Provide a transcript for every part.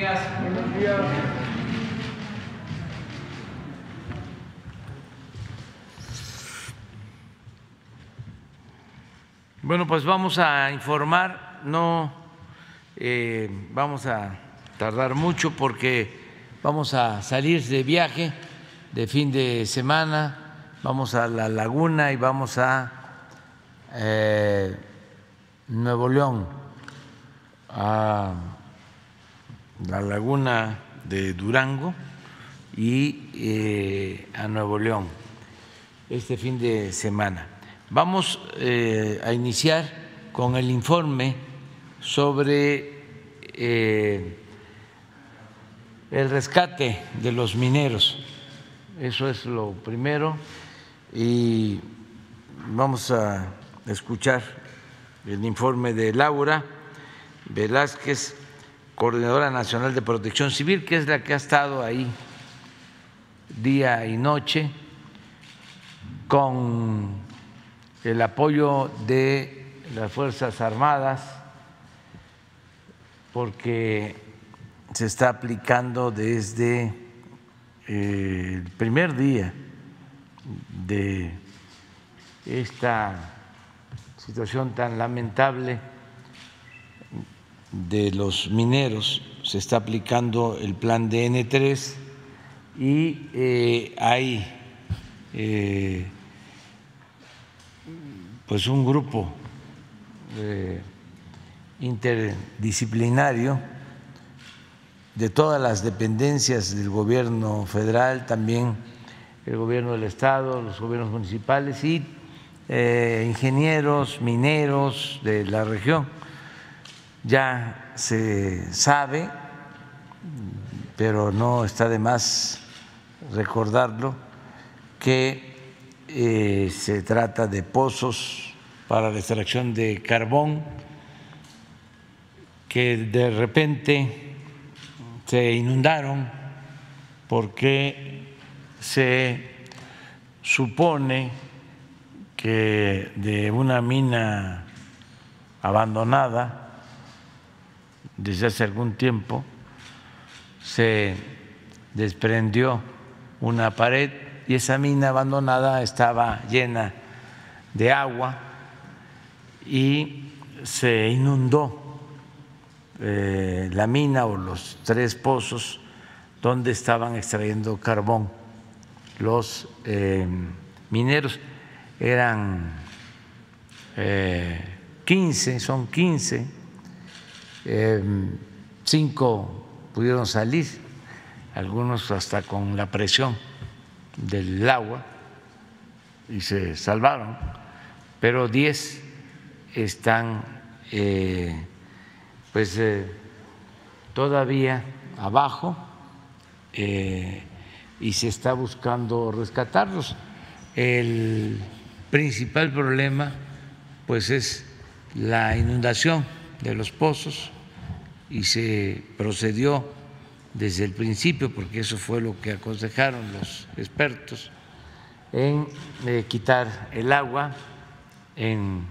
días. Buenos días. Bueno, pues vamos a informar, no eh, vamos a tardar mucho porque vamos a salir de viaje de fin de semana, vamos a la laguna y vamos a eh, Nuevo León, a la laguna de Durango y eh, a Nuevo León este fin de semana. Vamos eh, a iniciar con el informe sobre eh, el rescate de los mineros. Eso es lo primero. Y vamos a escuchar el informe de Laura Velázquez, Coordinadora Nacional de Protección Civil, que es la que ha estado ahí día y noche con el apoyo de las Fuerzas Armadas, porque se está aplicando desde eh, el primer día de esta situación tan lamentable de los mineros, se está aplicando el plan DN3 y eh, hay eh, pues un grupo eh, interdisciplinario de todas las dependencias del gobierno federal, también el gobierno del estado, los gobiernos municipales y eh, ingenieros, mineros de la región. Ya se sabe, pero no está de más recordarlo, que eh, se trata de pozos para la extracción de carbón que de repente se inundaron porque se supone que de una mina abandonada desde hace algún tiempo se desprendió una pared y esa mina abandonada estaba llena de agua y se inundó eh, la mina o los tres pozos donde estaban extrayendo carbón los eh, mineros. Eran 15, eh, son 15, cinco pudieron salir, algunos hasta con la presión del agua y se salvaron, pero 10 están eh, pues eh, todavía abajo eh, y se está buscando rescatarlos. El principal problema pues es la inundación de los pozos y se procedió desde el principio, porque eso fue lo que aconsejaron los expertos, en eh, quitar el agua, en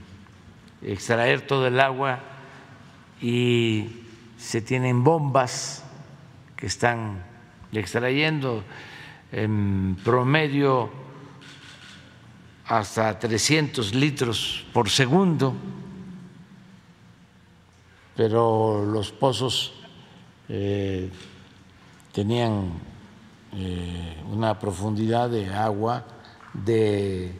extraer todo el agua y se tienen bombas que están extrayendo en promedio hasta 300 litros por segundo, pero los pozos eh, tenían eh, una profundidad de agua de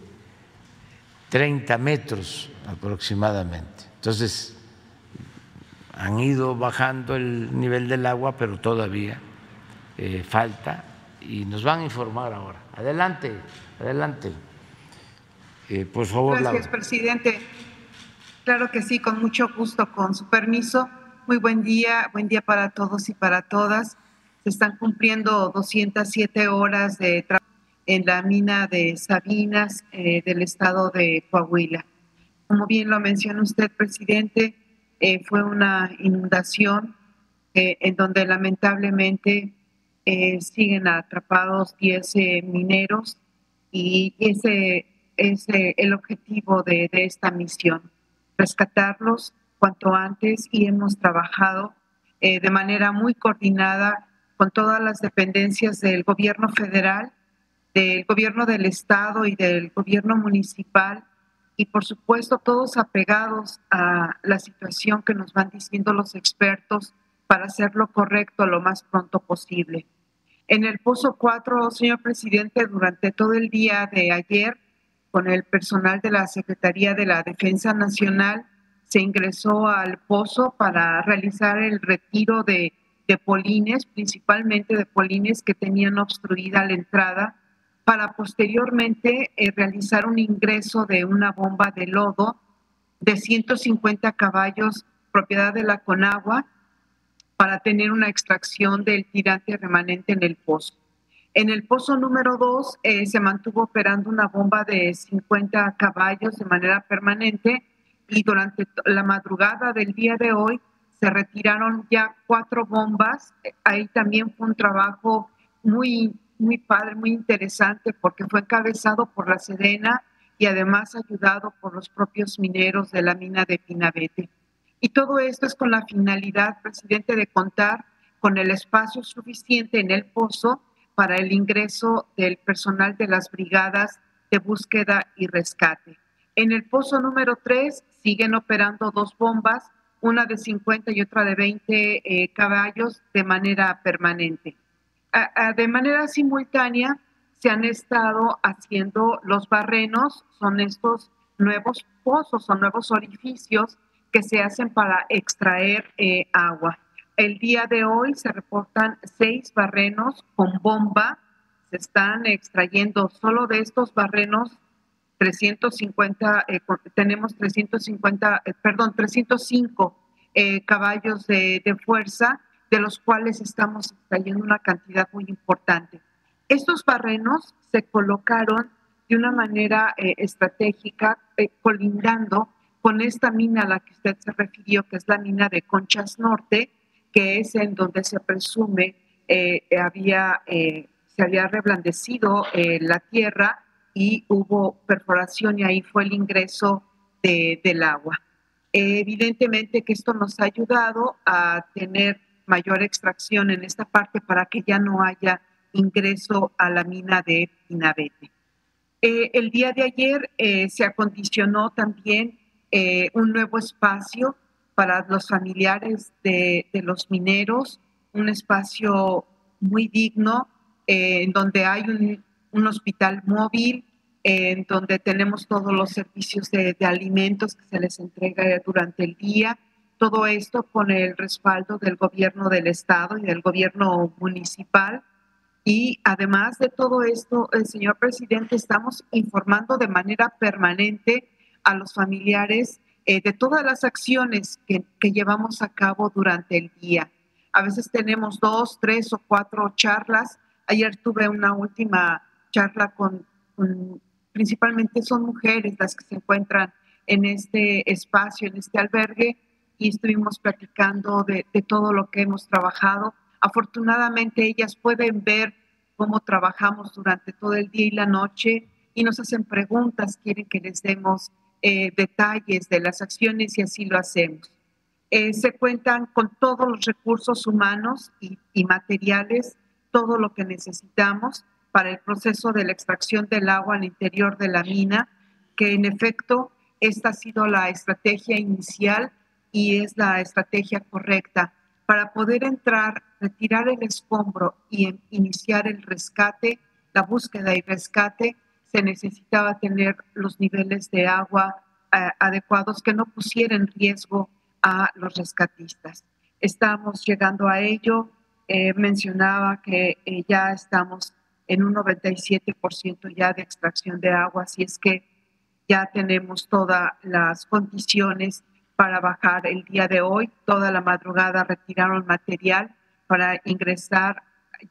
30 metros aproximadamente. Entonces, han ido bajando el nivel del agua, pero todavía eh, falta y nos van a informar ahora. Adelante, adelante. Eh, por favor, Gracias, presidente. Claro que sí, con mucho gusto, con su permiso. Muy buen día, buen día para todos y para todas se están cumpliendo 207 horas de trabajo en la mina de Sabinas eh, del estado de Coahuila. Como bien lo menciona usted, presidente, eh, fue una inundación eh, en donde lamentablemente siguen atrapados 10 mineros y ese es el objetivo de esta misión, rescatarlos cuanto antes y hemos trabajado eh, de manera muy coordinada con todas las dependencias del gobierno federal, del gobierno del estado y del gobierno municipal y por supuesto todos apegados a la situación que nos van diciendo los expertos para hacer lo correcto lo más pronto posible. En el Pozo 4, señor presidente, durante todo el día de ayer, con el personal de la Secretaría de la Defensa Nacional, se ingresó al pozo para realizar el retiro de, polines, principalmente de polines que tenían obstruida la entrada para posteriormente eh, realizar un ingreso de una bomba de lodo de 150 caballos propiedad de la Conagua para tener una extracción del tirante remanente en el pozo. En el pozo número 2 eh, se mantuvo operando una bomba de 50 caballos de manera permanente y durante la madrugada del día de hoy se retiraron ya cuatro bombas. Ahí también fue un trabajo muy muy padre, muy interesante, porque fue encabezado por la Sedena y además ayudado por los propios mineros de la mina de Pinabete. Y todo esto es con la finalidad, presidente, de contar con el espacio suficiente en el pozo para el ingreso del personal de las brigadas de búsqueda y rescate. En el pozo número 3 siguen operando dos bombas, una de 50 y otra de 20 eh, caballos de manera permanente de manera simultánea se han estado haciendo los barrenos, son estos nuevos pozos o nuevos orificios que se hacen para extraer eh, agua. El día de hoy se reportan seis barrenos con bomba. Se están extrayendo solo de estos barrenos 350, eh, tenemos 350, eh, perdón, 305 caballos de, de fuerza de los cuales estamos extrayendo una cantidad muy importante. Estos barrenos se colocaron de una manera eh, estratégica, eh, colindando con esta mina a la que usted se refirió, que es la mina de Conchas Norte, que es en donde se presume eh, había, se había reblandecido la tierra y hubo perforación y ahí fue el ingreso del agua. evidentemente que esto nos ha ayudado a tener mayor extracción en esta parte para que ya no haya ingreso a la mina de Pinabete. Eh, el día de ayer eh, se acondicionó también eh, un nuevo espacio para los familiares de, los mineros, un espacio muy digno, en donde hay un, hospital móvil, en donde tenemos todos los servicios de, de alimentos que se les entrega durante el día, todo esto con el respaldo del gobierno del estado y del gobierno municipal. Y además de todo esto, el señor presidente, estamos informando de manera permanente a los familiares eh, de todas las acciones que, llevamos a cabo durante el día. A veces tenemos dos, tres o cuatro charlas. Ayer tuve una última charla con principalmente son mujeres las que se encuentran en este espacio, en este albergue, y estuvimos platicando de, todo lo que hemos trabajado. Afortunadamente ellas pueden ver cómo trabajamos durante todo el día y la noche y nos hacen preguntas, quieren que les demos eh, detalles de las acciones y así lo hacemos. Eh, se cuentan con todos los recursos humanos y, y, materiales, todo lo que necesitamos para el proceso de la extracción del agua al interior de la mina, que en efecto esta ha sido la estrategia inicial y es la estrategia correcta para poder entrar, retirar el escombro y iniciar el rescate, la búsqueda y rescate, se necesitaba tener los niveles de agua eh, adecuados que no pusieran en riesgo a los rescatistas. Estamos llegando a ello. Eh, mencionaba que eh, ya estamos en un 97% ya de extracción de agua, así es que ya tenemos todas las condiciones para bajar el día de hoy. Toda la madrugada retiraron material para ingresar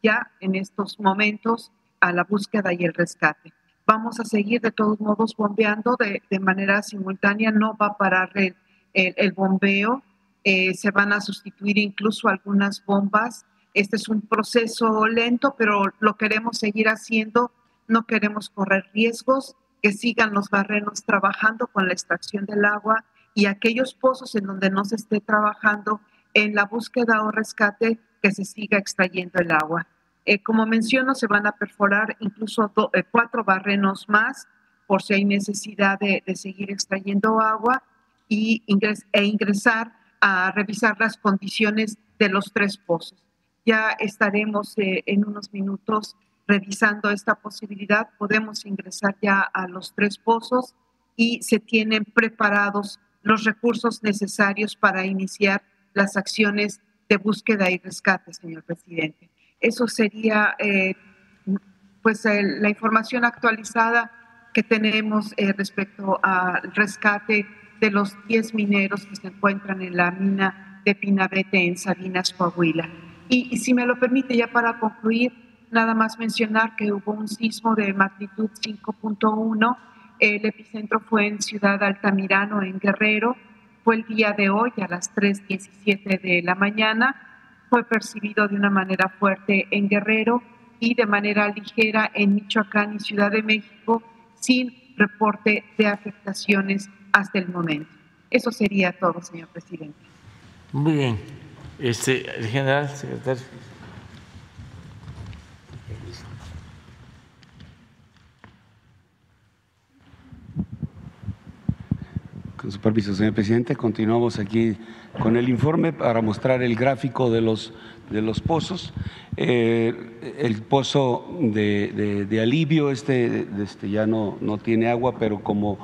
ya en estos momentos a la búsqueda y el rescate. Vamos a seguir de todos modos bombeando de, manera simultánea, no va a parar el, el, bombeo, eh, se van a sustituir incluso algunas bombas. Este es un proceso lento, pero lo queremos seguir haciendo, no queremos correr riesgos, que sigan los barrenos trabajando con la extracción del agua y aquellos pozos en donde no se esté trabajando, en la búsqueda o rescate que se siga extrayendo el agua. Eh, como menciono, se van a perforar incluso eh, cuatro barrenos más por si hay necesidad de, seguir extrayendo agua y e ingresar a revisar las condiciones de los tres pozos. Ya estaremos eh, en unos minutos revisando esta posibilidad. Podemos ingresar ya a los tres pozos y se tienen preparados los recursos necesarios para iniciar las acciones de búsqueda y rescate, señor presidente. Eso sería eh, pues la información actualizada que tenemos eh, respecto al rescate de los 10 mineros que se encuentran en la mina de Pinabete en Salinas, Coahuila. Y, y si me lo permite, ya para concluir, nada más mencionar que hubo un sismo de magnitud 5.1. El epicentro fue en Ciudad Altamirano, en Guerrero. Fue el día de hoy a las 3.17 de la mañana. Fue percibido de una manera fuerte en Guerrero y de manera ligera en Michoacán y Ciudad de México, sin reporte de afectaciones hasta el momento. Eso sería todo, señor presidente. Muy bien. Este, el general secretario. Con su permiso, señor presidente, continuamos aquí con el informe para mostrar el gráfico de los, de los pozos. Eh, el pozo de, alivio, este, este ya no, no tiene agua, pero como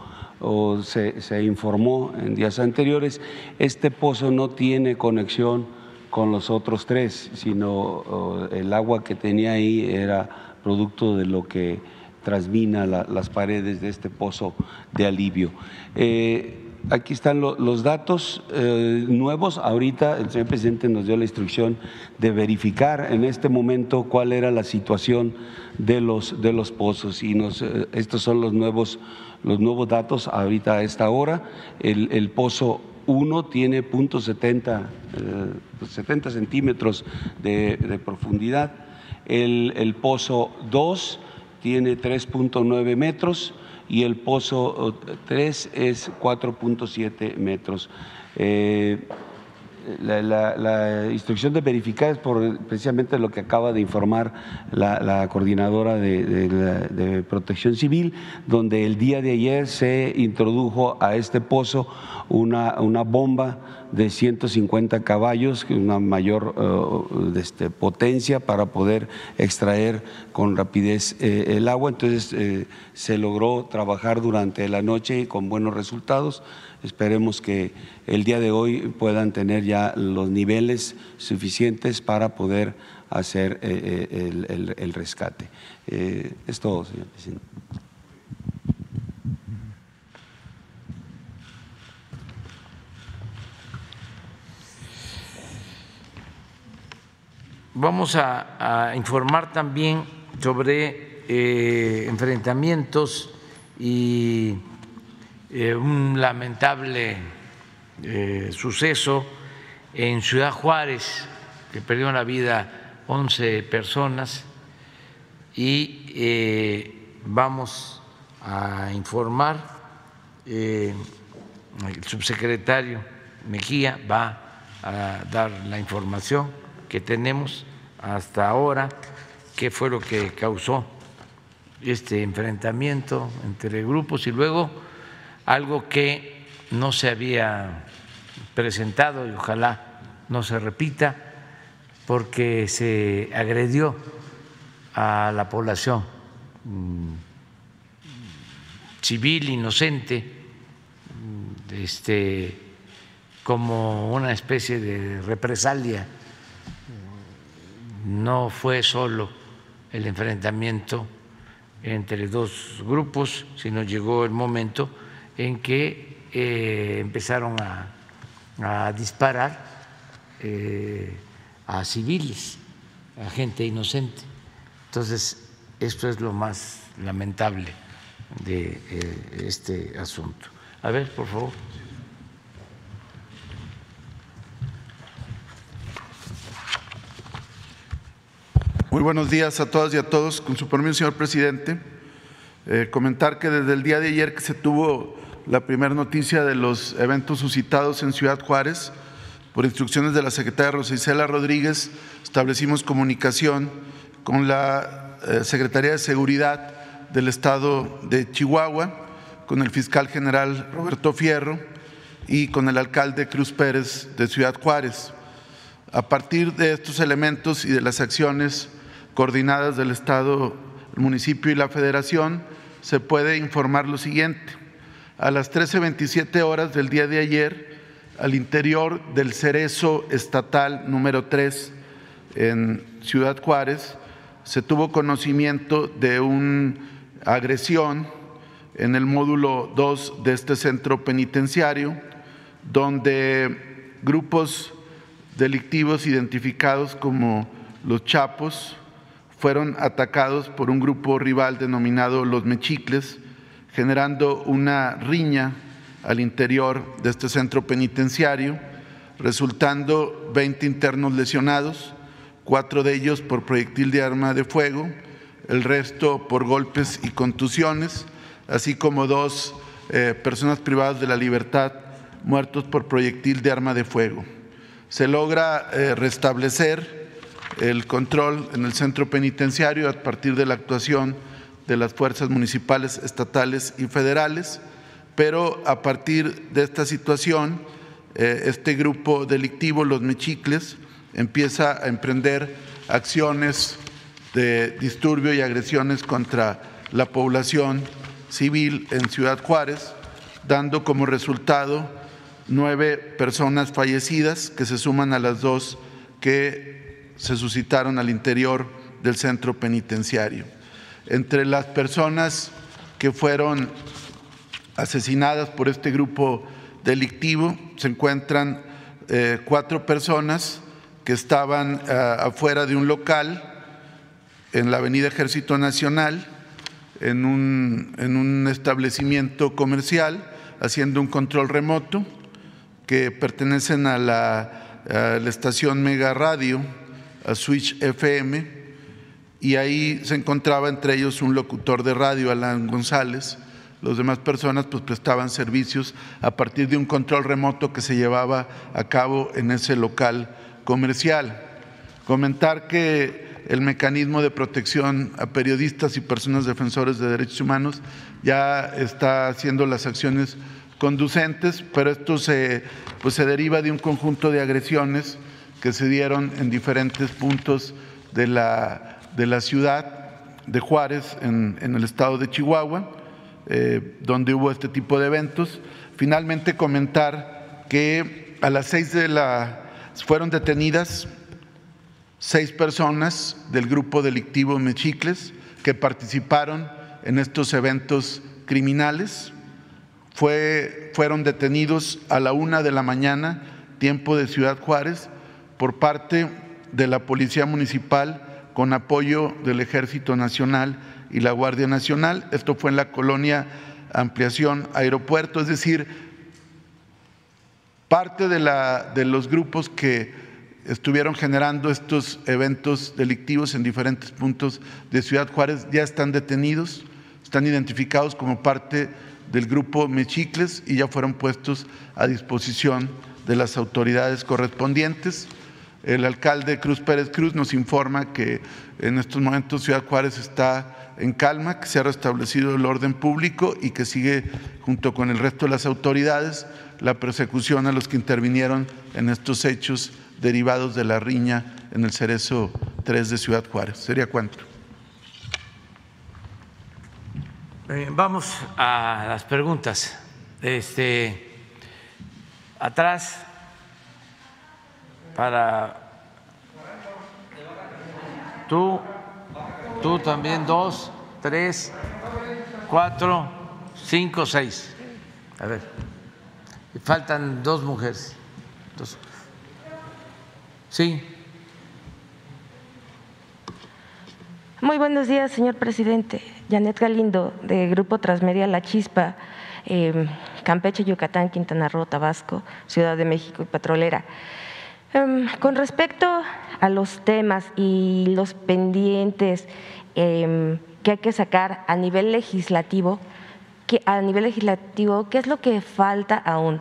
se, se, informó en días anteriores, este pozo no tiene conexión con los otros tres, sino el agua que tenía ahí era producto de lo que transmina las paredes de este pozo de alivio. Eh, aquí están los datos eh, nuevos. Ahorita el señor presidente nos dio la instrucción de verificar en este momento cuál era la situación de los, de los pozos y eh, estos son los nuevos, los nuevos datos ahorita a esta hora. El, pozo 1 tiene punto 70, 70 centímetros de, profundidad. El, el pozo 2 tiene 3.9 metros y el pozo 3 es 4.7 metros. Eh, la, instrucción de verificar es por precisamente lo que acaba de informar la, coordinadora de, protección civil, donde el día de ayer se introdujo a este pozo una, bomba de 150 caballos, una mayor uh, este, potencia para poder extraer con rapidez eh, el agua. Entonces eh, se logró trabajar durante la noche con buenos resultados. Esperemos que el día de hoy puedan tener ya los niveles suficientes para poder hacer eh, eh, el, rescate. Eh, es todo, señor presidente. Vamos a, informar también sobre enfrentamientos y eh, un lamentable eh, suceso en Ciudad Juárez, que perdió la vida 11 personas, y eh, vamos a informar, el subsecretario Mejía va a dar la información que tenemos hasta ahora, qué fue lo que causó este enfrentamiento entre grupos y luego algo que no se había presentado y ojalá no se repita, porque se agredió a la población mm, civil inocente mm, este, como una especie de represalia. No fue solo el enfrentamiento entre dos grupos, sino llegó el momento en que eh, empezaron a, disparar eh, a civiles, a gente inocente. Entonces, esto es lo más lamentable de eh, este asunto. A ver, por favor. Muy buenos días a todas y a todos. Con su permiso, señor presidente, comentar que desde el día de ayer que se tuvo la primera noticia de los eventos suscitados en Ciudad Juárez, Por instrucciones de la secretaria Rosa Rodríguez, establecimos comunicación con la eh, Secretaría de Seguridad del Estado de Chihuahua, con el fiscal general Roberto Fierro y con el alcalde Cruz Pérez de Ciudad Juárez. A partir de estos elementos y de las acciones coordinadas del Estado, el municipio y la Federación, se puede informar lo siguiente. A las 13.27 horas del día de ayer, al interior del cerezo estatal número 3 en Ciudad Juárez, se tuvo conocimiento de una agresión en el módulo 2 de este centro penitenciario, donde grupos delictivos identificados como los Chapos fueron atacados por un grupo rival denominado los Mechicles, generando una riña al interior de este centro penitenciario, resultando 20 internos lesionados, cuatro de ellos por proyectil de arma de fuego, el resto por golpes y contusiones, así como dos eh, personas privadas de la libertad muertos por proyectil de arma de fuego. Se logra eh, restablecer el control en el centro penitenciario a partir de la actuación de las fuerzas municipales, estatales y federales, pero a partir de esta situación, eh, este grupo delictivo, los mechicles, empieza a emprender acciones de disturbio y agresiones contra la población civil en Ciudad Juárez, dando como resultado nueve personas fallecidas que se suman a las dos que se suscitaron al interior del centro penitenciario. Entre las personas que fueron asesinadas por este grupo delictivo se encuentran eh, cuatro personas que estaban eh, afuera de un local en la Avenida Ejército Nacional, en un, en un establecimiento comercial, haciendo un control remoto, que pertenecen a la, a la estación Mega Radio, a Switch FM, y ahí se encontraba entre ellos un locutor de radio, Alan González. Los demás personas pues prestaban servicios a partir de un control remoto que se llevaba a cabo en ese local comercial. Comentar que el mecanismo de protección a periodistas y personas defensores de derechos humanos ya está haciendo las acciones conducentes, pero esto se, pues se deriva de un conjunto de agresiones que se dieron en diferentes puntos de la, de la ciudad de Juárez, en, en el estado de Chihuahua, eh, donde hubo este tipo de eventos. Finalmente comentar que a las seis de la fueron detenidas seis personas del grupo delictivo Mechicles que participaron en estos eventos criminales. Fue, fueron detenidos a la una de la mañana, tiempo de Ciudad Juárez, por parte de la Policía Municipal con apoyo del Ejército Nacional y la Guardia Nacional. Esto fue en la colonia Ampliación Aeropuerto, es decir, parte de, los grupos que estuvieron generando estos eventos delictivos en diferentes puntos de Ciudad Juárez ya están detenidos, están identificados como parte del grupo Mechicles y ya fueron puestos a disposición de las autoridades correspondientes. El alcalde Cruz Pérez Cruz nos informa que en estos momentos Ciudad Juárez está en calma, que se ha restablecido el orden público y que sigue junto con el resto de las autoridades la persecución a los que intervinieron en estos hechos derivados de la riña en el Cerezo 3 de Ciudad Juárez. ¿Sería cuánto? Eh, vamos a las preguntas. Este, atrás, para tú, tú también, dos, tres, cuatro, cinco, seis. A ver, faltan dos mujeres. Sí. Muy buenos días, señor presidente. Janet Galindo, de Grupo Transmedia La Chispa, em, Campeche, Yucatán, Quintana Roo, Tabasco, Ciudad de México y Petrolera. Em, con respecto a los temas y los pendientes em, que hay que sacar a nivel legislativo, a nivel legislativo, ¿qué es lo que falta aún?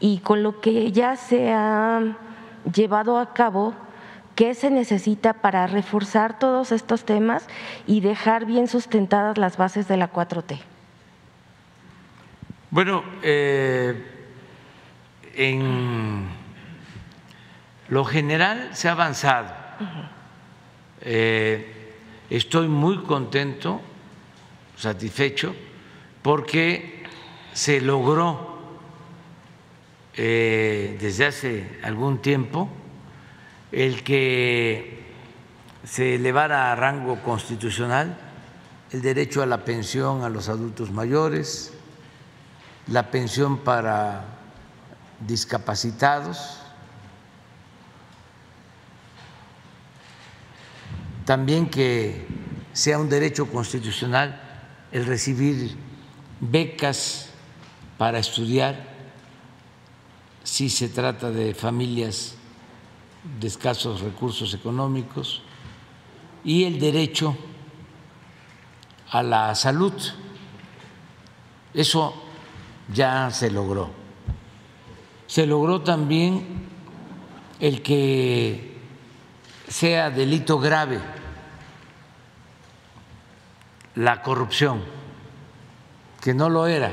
Y con lo que ya se ha llevado a cabo, ¿qué se necesita para reforzar todos estos temas y dejar bien sustentadas las bases de la 4T? Bueno, eh, en lo general se ha avanzado. Eh, estoy muy contento, satisfecho, porque se logró eh, desde hace algún tiempo el que se elevara a rango constitucional el derecho a la pensión a los adultos mayores, la pensión para discapacitados, también que sea un derecho constitucional el recibir becas para estudiar si se trata de familias de escasos recursos económicos y el derecho a la salud. Eso ya se logró. Se logró también el que sea delito grave la corrupción, que no lo era.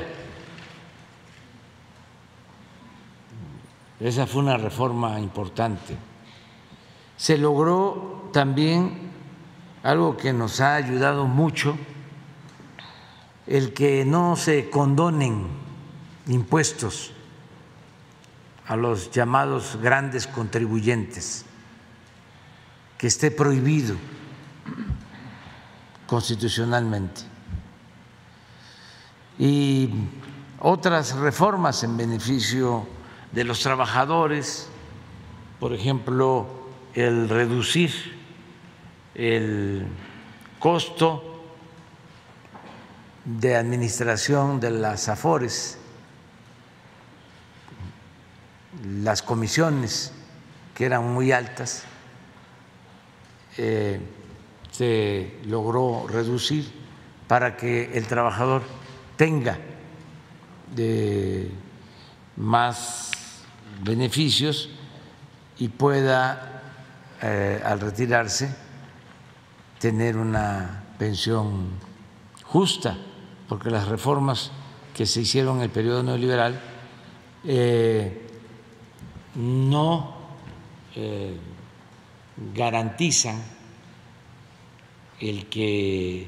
Esa fue una reforma importante. Se logró también algo que nos ha ayudado mucho, el que no se condonen impuestos a los llamados grandes contribuyentes, que esté prohibido constitucionalmente. Y otras reformas en beneficio de los trabajadores, por ejemplo, el reducir el costo de administración de las AFORES, las comisiones que eran muy altas. Eh, se logró reducir para que el trabajador tenga más beneficios y pueda eh, al retirarse tener una pensión justa, porque las reformas que se hicieron en el periodo neoliberal eh, no eh, garantizan el que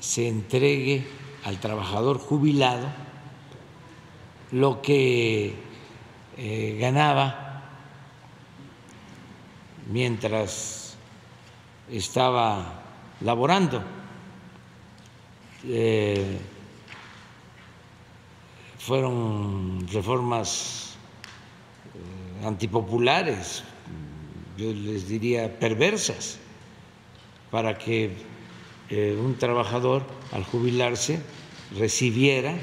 se entregue al trabajador jubilado lo que eh, ganaba mientras estaba laborando. Eh, fueron reformas eh, antipopulares, yo les diría perversas para que eh, un trabajador al jubilarse recibiera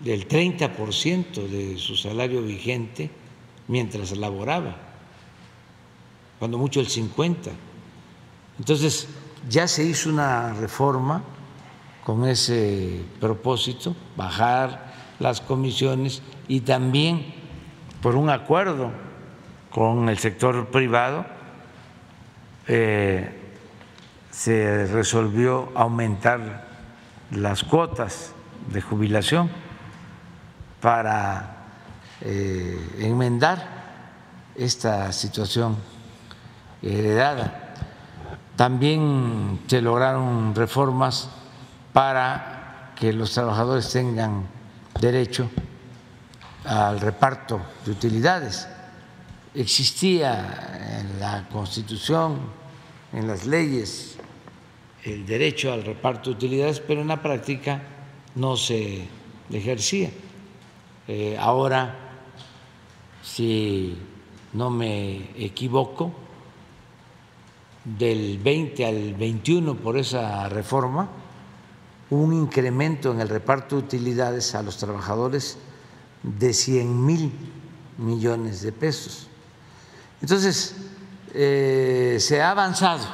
del 30% de su salario vigente mientras laboraba, cuando mucho el 50%. Entonces, ya se hizo una reforma con ese propósito, bajar las comisiones y también por un acuerdo con el sector privado, eh, se resolvió aumentar las cuotas de jubilación para eh, enmendar esta situación heredada. También se lograron reformas para que los trabajadores tengan derecho al reparto de utilidades. Existía en la Constitución, en las leyes el derecho al reparto de utilidades, pero en la práctica no se ejercía. Eh, ahora, si no me equivoco, del 20 al 21 por esa reforma, un incremento en el reparto de utilidades a los trabajadores de 100 mil millones de pesos. Entonces, eh, se ha avanzado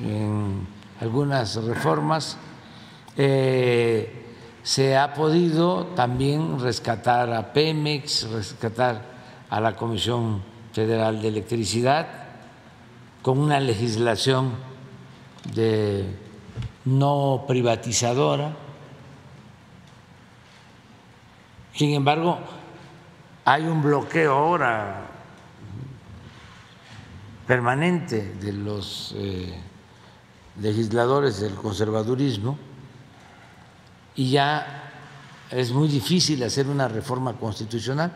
en algunas reformas. Eh, se ha podido también rescatar a Pemex, rescatar a la Comisión Federal de Electricidad con una legislación de no privatizadora. Sin embargo, hay un bloqueo ahora permanente de los eh, legisladores del conservadurismo y ya es muy difícil hacer una reforma constitucional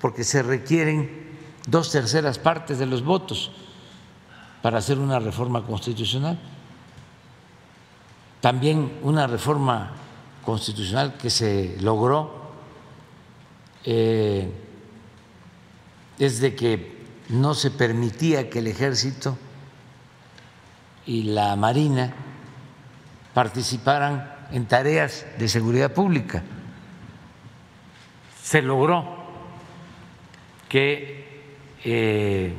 porque se requieren dos terceras partes de los votos para hacer una reforma constitucional. También una reforma constitucional que se logró eh, es de que no se permitía que el ejército y la marina participaran en tareas de seguridad pública. Se logró que eh,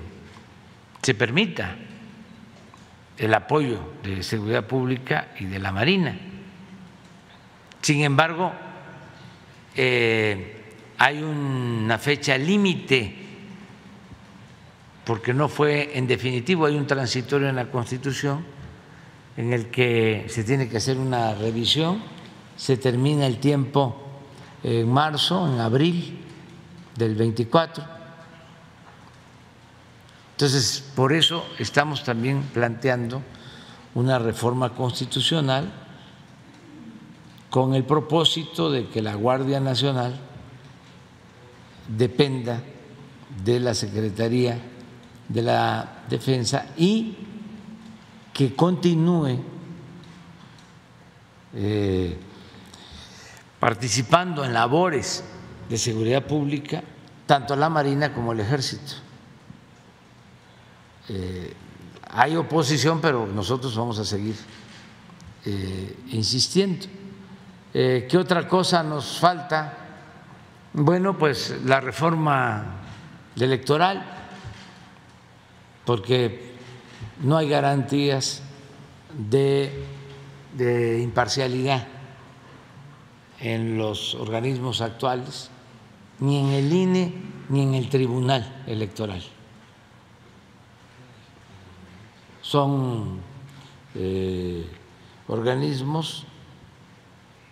se permita el apoyo de seguridad pública y de la Marina. Sin embargo, eh, hay una fecha límite, porque no fue en definitivo, hay un transitorio en la Constitución en el que se tiene que hacer una revisión, se termina el tiempo en marzo, en abril del 24 entonces, por eso estamos también planteando una reforma constitucional con el propósito de que la Guardia Nacional dependa de la Secretaría de la Defensa y que continúe eh, participando en labores de seguridad pública tanto la Marina como el Ejército. Eh, hay oposición, pero nosotros vamos a seguir eh, insistiendo. Eh, ¿Qué otra cosa nos falta? Bueno, pues la reforma electoral, porque no hay garantías de, imparcialidad en los organismos actuales, ni en el INE ni en el Tribunal Electoral. son eh, organismos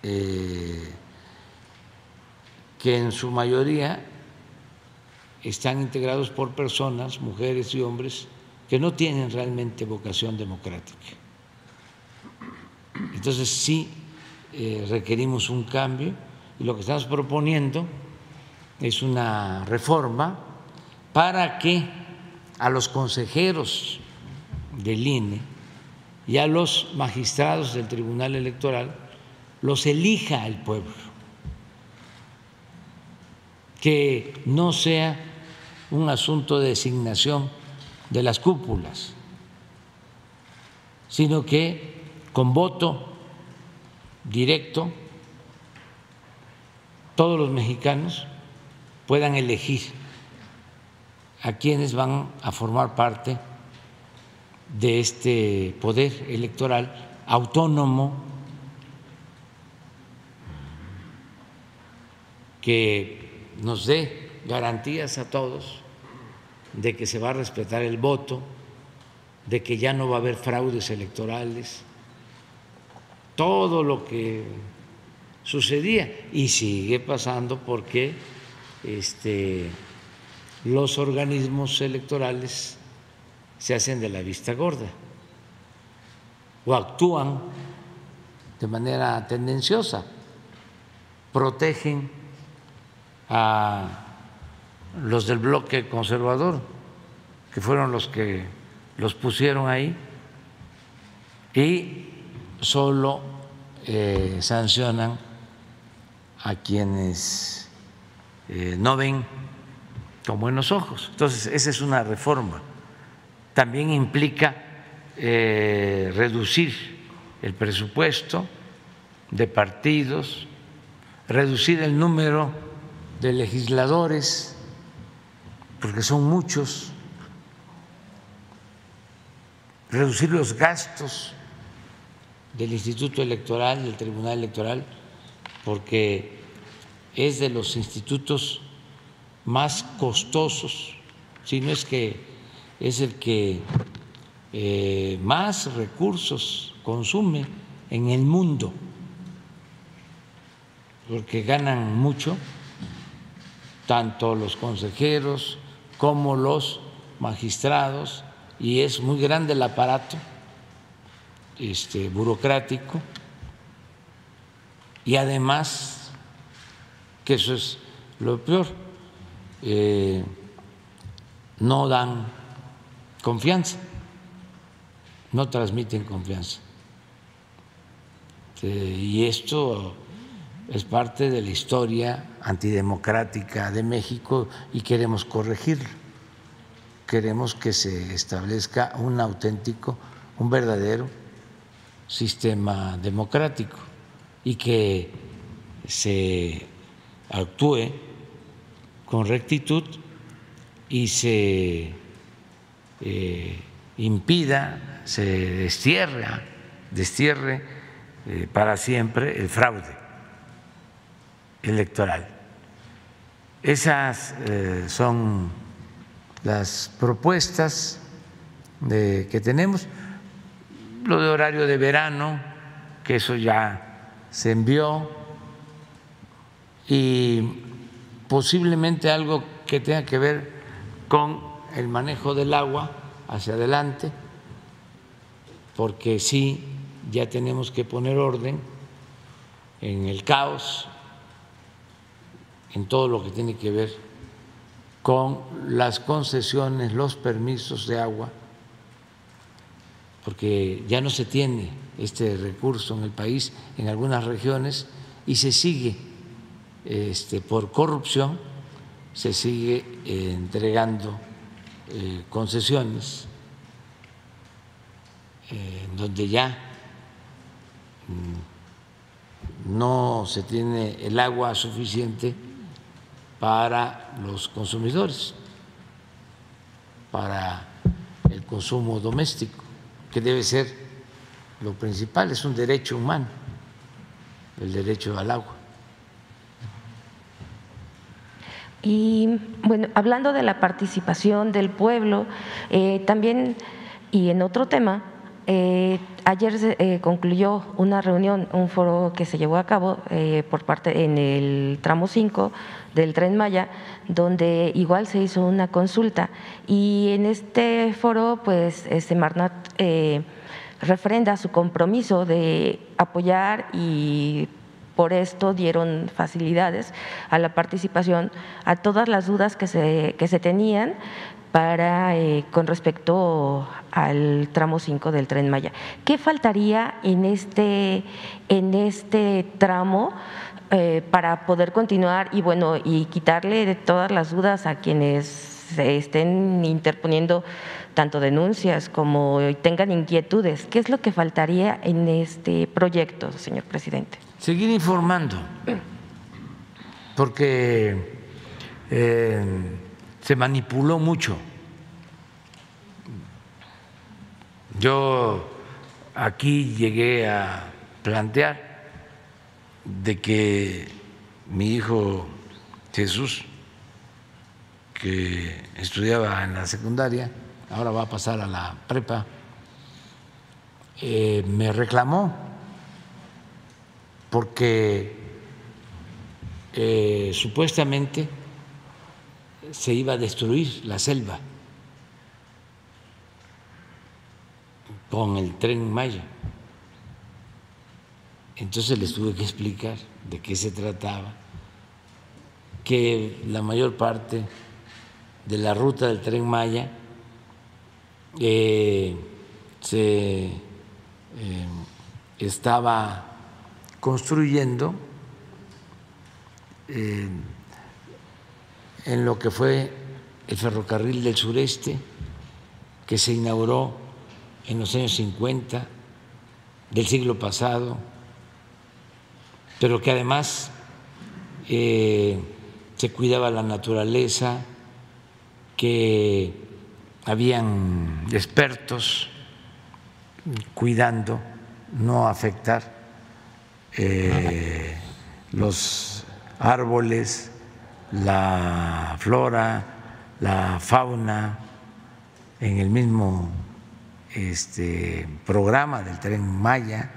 eh, que en su mayoría están integrados por personas, mujeres y hombres, que no tienen realmente vocación democrática. Entonces sí eh, requerimos un cambio y lo que estamos proponiendo es una reforma para que a los consejeros del INE y a los magistrados del Tribunal Electoral los elija el pueblo, que no sea un asunto de designación de las cúpulas, sino que con voto directo todos los mexicanos puedan elegir a quienes van a formar parte de este poder electoral autónomo que nos dé garantías a todos de que se va a respetar el voto, de que ya no va a haber fraudes electorales, todo lo que sucedía y sigue pasando porque este, los organismos electorales se hacen de la vista gorda o actúan de manera tendenciosa, protegen a los del bloque conservador, que fueron los que los pusieron ahí, y solo eh, sancionan a quienes eh, no ven con buenos ojos. Entonces, esa es una reforma también implica eh, reducir el presupuesto de partidos, reducir el número de legisladores, porque son muchos, reducir los gastos del Instituto Electoral, del Tribunal Electoral, porque es de los institutos más costosos, sino es que es el que eh, más recursos consume en el mundo, porque ganan mucho, tanto los consejeros como los magistrados, y es muy grande el aparato este, burocrático, y además, que eso es lo peor, eh, no dan confianza, no transmiten confianza. Y esto es parte de la historia antidemocrática de México y queremos corregirlo. Queremos que se establezca un auténtico, un verdadero sistema democrático y que se actúe con rectitud y se eh, impida, se destierre, destierre eh, para siempre el fraude electoral. Esas eh, son las propuestas que tenemos. Lo de horario de verano, que eso ya se envió, y posiblemente algo que tenga que ver con el manejo del agua hacia adelante, porque sí, ya tenemos que poner orden en el caos, en todo lo que tiene que ver con las concesiones, los permisos de agua, porque ya no se tiene este recurso en el país, en algunas regiones, y se sigue este, por corrupción, se sigue eh, entregando eh, concesiones donde ya mm, no se tiene el agua suficiente para los consumidores, para el consumo doméstico, que debe ser lo principal, es un derecho humano, el derecho al agua. Y bueno, hablando de la participación del pueblo, eh, también, y en otro tema, eh, ayer se, eh, concluyó una reunión, un foro que se llevó a cabo por parte en el tramo 5 del Tren Maya, donde igual se hizo una consulta. Y en este foro, pues, este Marnat refrenda su compromiso de apoyar y por esto dieron facilidades a la participación a todas las dudas que se, que se tenían para, eh, con respecto al tramo 5 del tren Maya. ¿Qué faltaría en este, en este tramo eh, para poder continuar y, bueno, y quitarle de todas las dudas a quienes se estén interponiendo tanto denuncias como tengan inquietudes? ¿Qué es lo que faltaría en este proyecto, señor presidente? seguir informando, porque eh, se manipuló mucho. Yo aquí llegué a plantear de que mi hijo Jesús, que estudiaba en la secundaria, ahora va a pasar a la prepa, eh, me reclamó porque eh, supuestamente se iba a destruir la selva con el tren Maya. Entonces les tuve que explicar de qué se trataba, que la mayor parte de la ruta del tren Maya eh, se eh, estaba construyendo eh, en lo que fue el ferrocarril del sureste, que se inauguró en los años 50 del siglo pasado, pero que además eh, se cuidaba la naturaleza, que habían expertos cuidando no afectar eh, los árboles, la flora, la fauna en el mismo este, programa del tren Maya,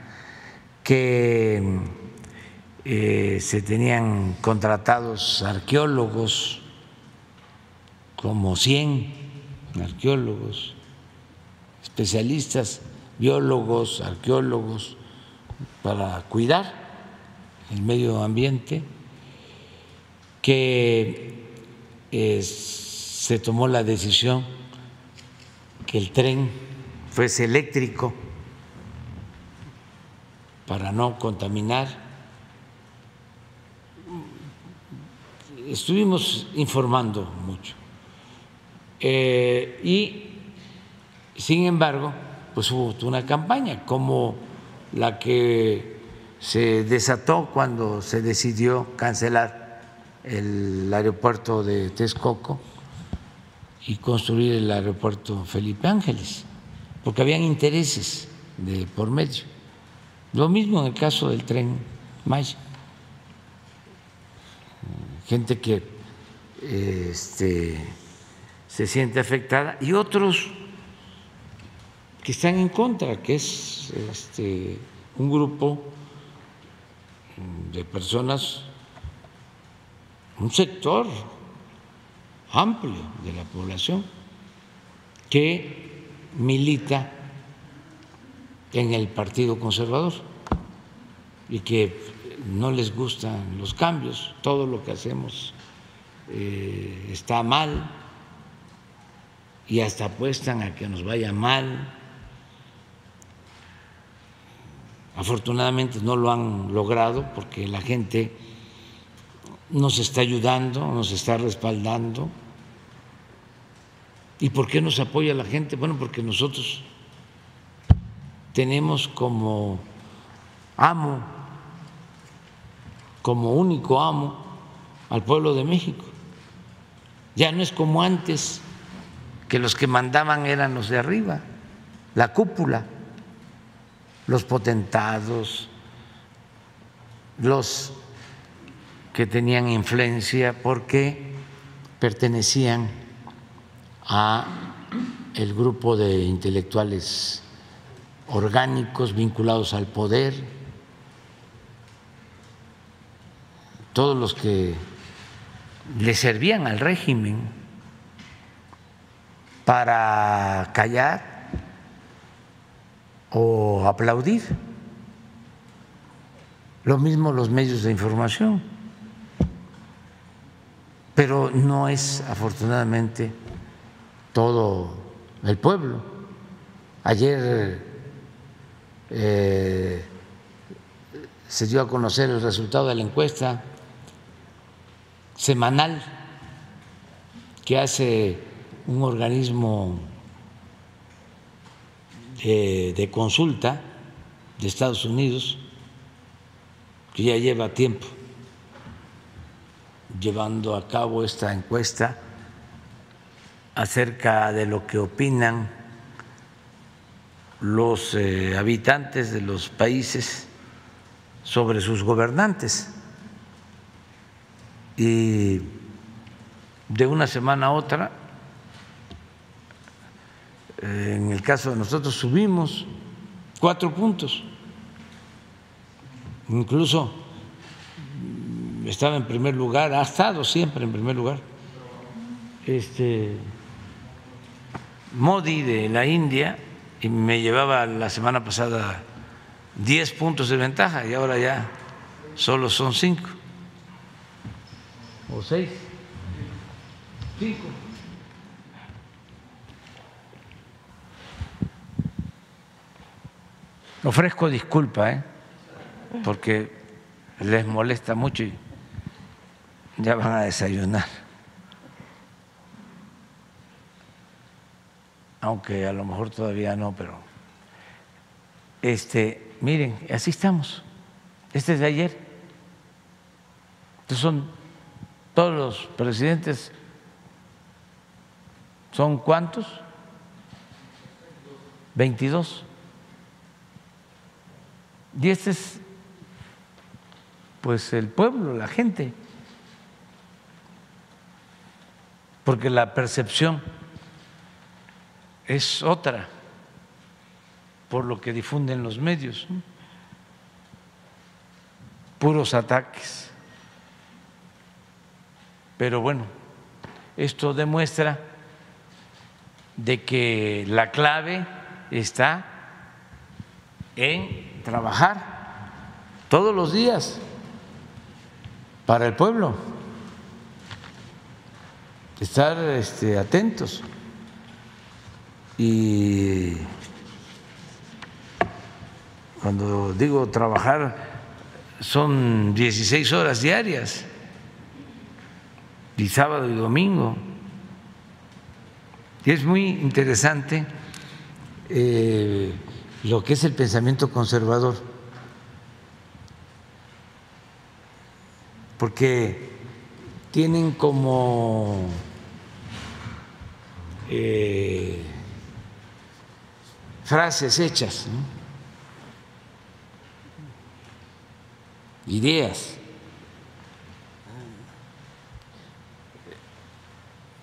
que eh, se tenían contratados arqueólogos, como 100 arqueólogos, especialistas, biólogos, arqueólogos, para cuidar el medio ambiente, que eh, se tomó la decisión que el tren fuese eléctrico para no contaminar estuvimos informando mucho. Eh, y, sin embargo, pues hubo una campaña como la que se desató cuando se decidió cancelar el aeropuerto de Texcoco y construir el aeropuerto Felipe Ángeles, porque habían intereses de por medio. Lo mismo en el caso del tren Maya gente que este, se siente afectada y otros que están en contra, que es este, un grupo de personas, un sector amplio de la población que milita en el Partido Conservador y que no les gustan los cambios, todo lo que hacemos eh, está mal y hasta apuestan a que nos vaya mal. Afortunadamente no lo han logrado porque la gente nos está ayudando, nos está respaldando. ¿Y por qué nos apoya la gente? Bueno, porque nosotros tenemos como amo como único amo al pueblo de México. Ya no es como antes, que los que mandaban eran los de arriba, la cúpula, los potentados, los que tenían influencia porque pertenecían a el grupo de intelectuales orgánicos vinculados al poder todos los que le servían al régimen para callar o aplaudir. Lo mismo los medios de información. Pero no es afortunadamente todo el pueblo. Ayer eh, se dio a conocer el resultado de la encuesta semanal que hace un organismo de, consulta de Estados Unidos, que ya lleva tiempo llevando a cabo esta encuesta acerca de lo que opinan los eh, habitantes de los países sobre sus gobernantes y de una semana a otra, en el caso de nosotros subimos cuatro puntos, incluso estaba en primer lugar, ha estado siempre en primer lugar, este Modi de la India y me llevaba la semana pasada diez puntos de ventaja y ahora ya solo son cinco o seis, cinco. Ofrezco disculpa, ¿eh? porque les molesta mucho y ya van a desayunar. Aunque a lo mejor todavía no, pero este, miren, así estamos. Este es de ayer. Estos son todos los presidentes son cuántos? 22. Y este es pues el pueblo, la gente. porque la percepción es otra por lo que difunden los medios. Puros ataques. Pero bueno, esto demuestra de que la clave está en trabajar todos los días para el pueblo, estar este, atentos. Y cuando digo trabajar son 16 horas diarias y sábado y domingo. Y es muy interesante eh, lo que es el pensamiento conservador, porque tienen como eh, frases hechas, ideas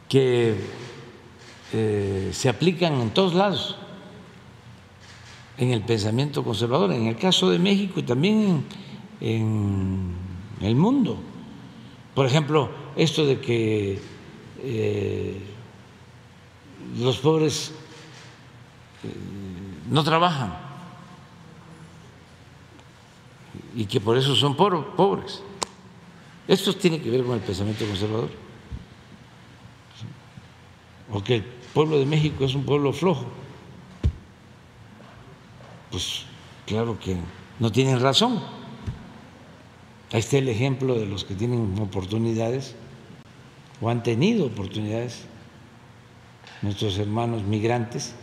que eh, se aplican en todos lados en el pensamiento conservador, en el caso de México y también en, el mundo. Por ejemplo, esto de que eh, los pobres eh, no trabajan y que por eso son pobres. Esto tiene que ver con el pensamiento conservador. O que el pueblo de México es un pueblo flojo. Pues claro que no tienen razón. Ahí está el ejemplo de los que tienen oportunidades o han tenido oportunidades, nuestros hermanos migrantes.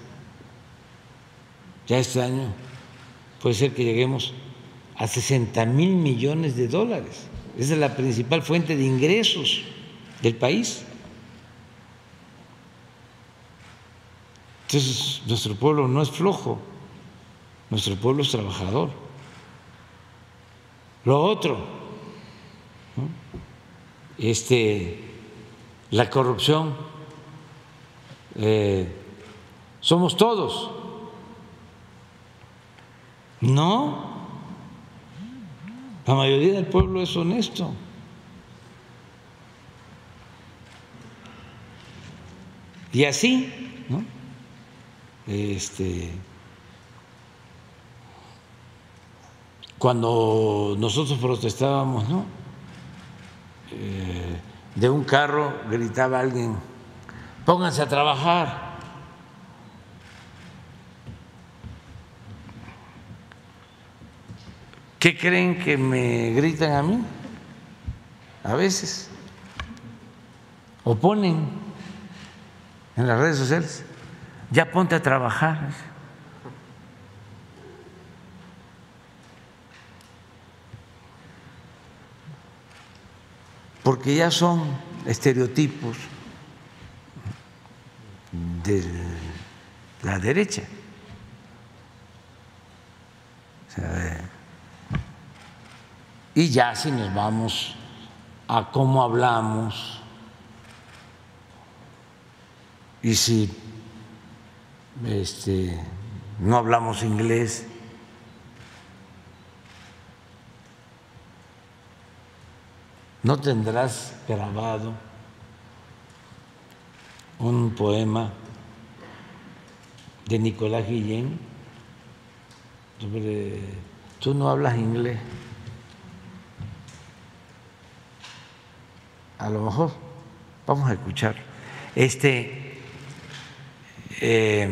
Ya este año puede ser que lleguemos a 60 mil millones de dólares. Esa es la principal fuente de ingresos del país. Entonces, nuestro pueblo no es flojo, nuestro pueblo es trabajador. Lo otro, este, la corrupción, eh, somos todos. No, la mayoría del pueblo es honesto. Y así. Este, cuando nosotros protestábamos, ¿no? Eh, de un carro gritaba alguien, pónganse a trabajar. ¿Qué creen que me gritan a mí? A veces. O ponen en las redes sociales, ya ponte a trabajar. Porque ya son estereotipos de la derecha. Y ya si nos vamos a cómo hablamos y si este, no hablamos inglés, no tendrás grabado un poema de Nicolás Guillén tú no hablas inglés. a lo mejor vamos a escuchar este eh,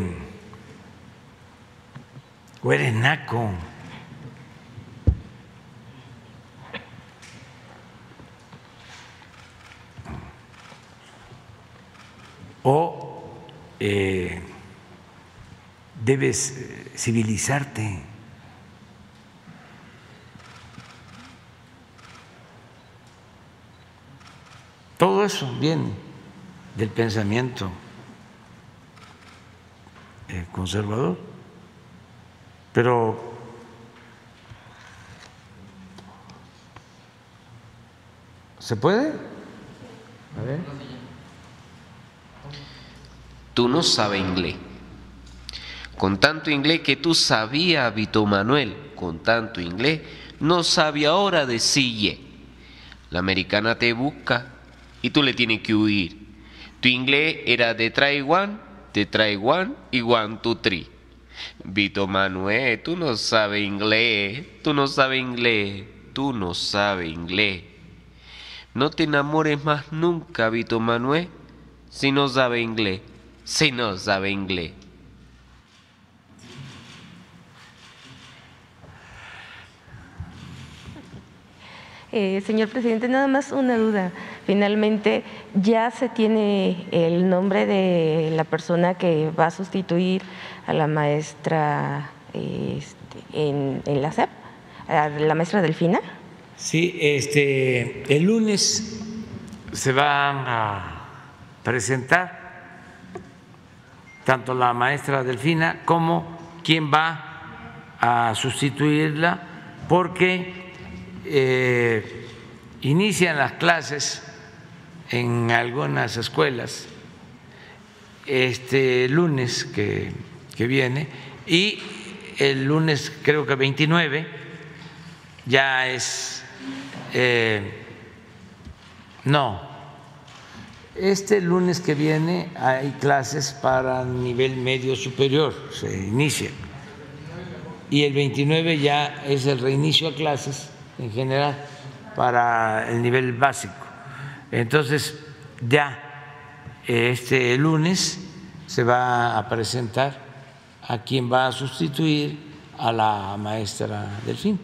o eres naco. O eh, debes eh, civilizarte. Todo eso viene del pensamiento conservador. Pero ¿se puede? Tú no sabes inglés. Con tanto inglés que tú sabías, Vito Manuel, con tanto inglés, no sabe ahora decirle. La americana te busca y tú le tienes que huir. Tu inglés era de Taiwán, de Taiwán y one, two, three. Vito Manuel, tú no sabes inglés, tú no sabes inglés, tú no sabes inglés. No te enamores más nunca, Vito Manuel, si no sabe inglés, si no sabe inglés. Eh, señor presidente, nada más una duda. Finalmente, ya se tiene el nombre de la persona que va a sustituir a la maestra este, en, la SEP, a la maestra Delfina. Sí, este, el lunes se van a presentar tanto la maestra Delfina como quien va a sustituirla, porque eh, inician las clases en algunas escuelas este lunes que, viene y el lunes creo que 29 ya es eh, no este lunes que viene hay clases para nivel medio superior se inicia y el 29 ya es el reinicio a clases en general para el nivel básico. Entonces, ya este lunes se va a presentar a quien va a sustituir a la maestra Delfín.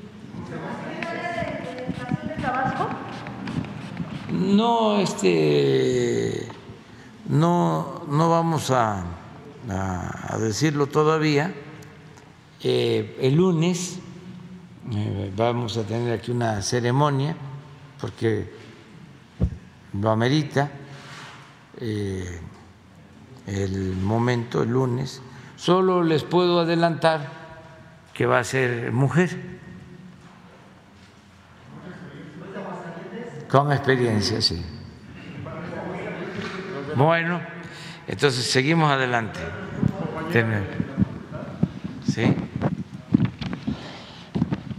No, este, no, no vamos a, decirlo todavía. Eh, el lunes eh, vamos a tener aquí una ceremonia porque lo amerita eh, el momento, el lunes. Solo les puedo adelantar que va a ser mujer. Con experiencia, sí. Bueno, entonces seguimos adelante. ¿Sí?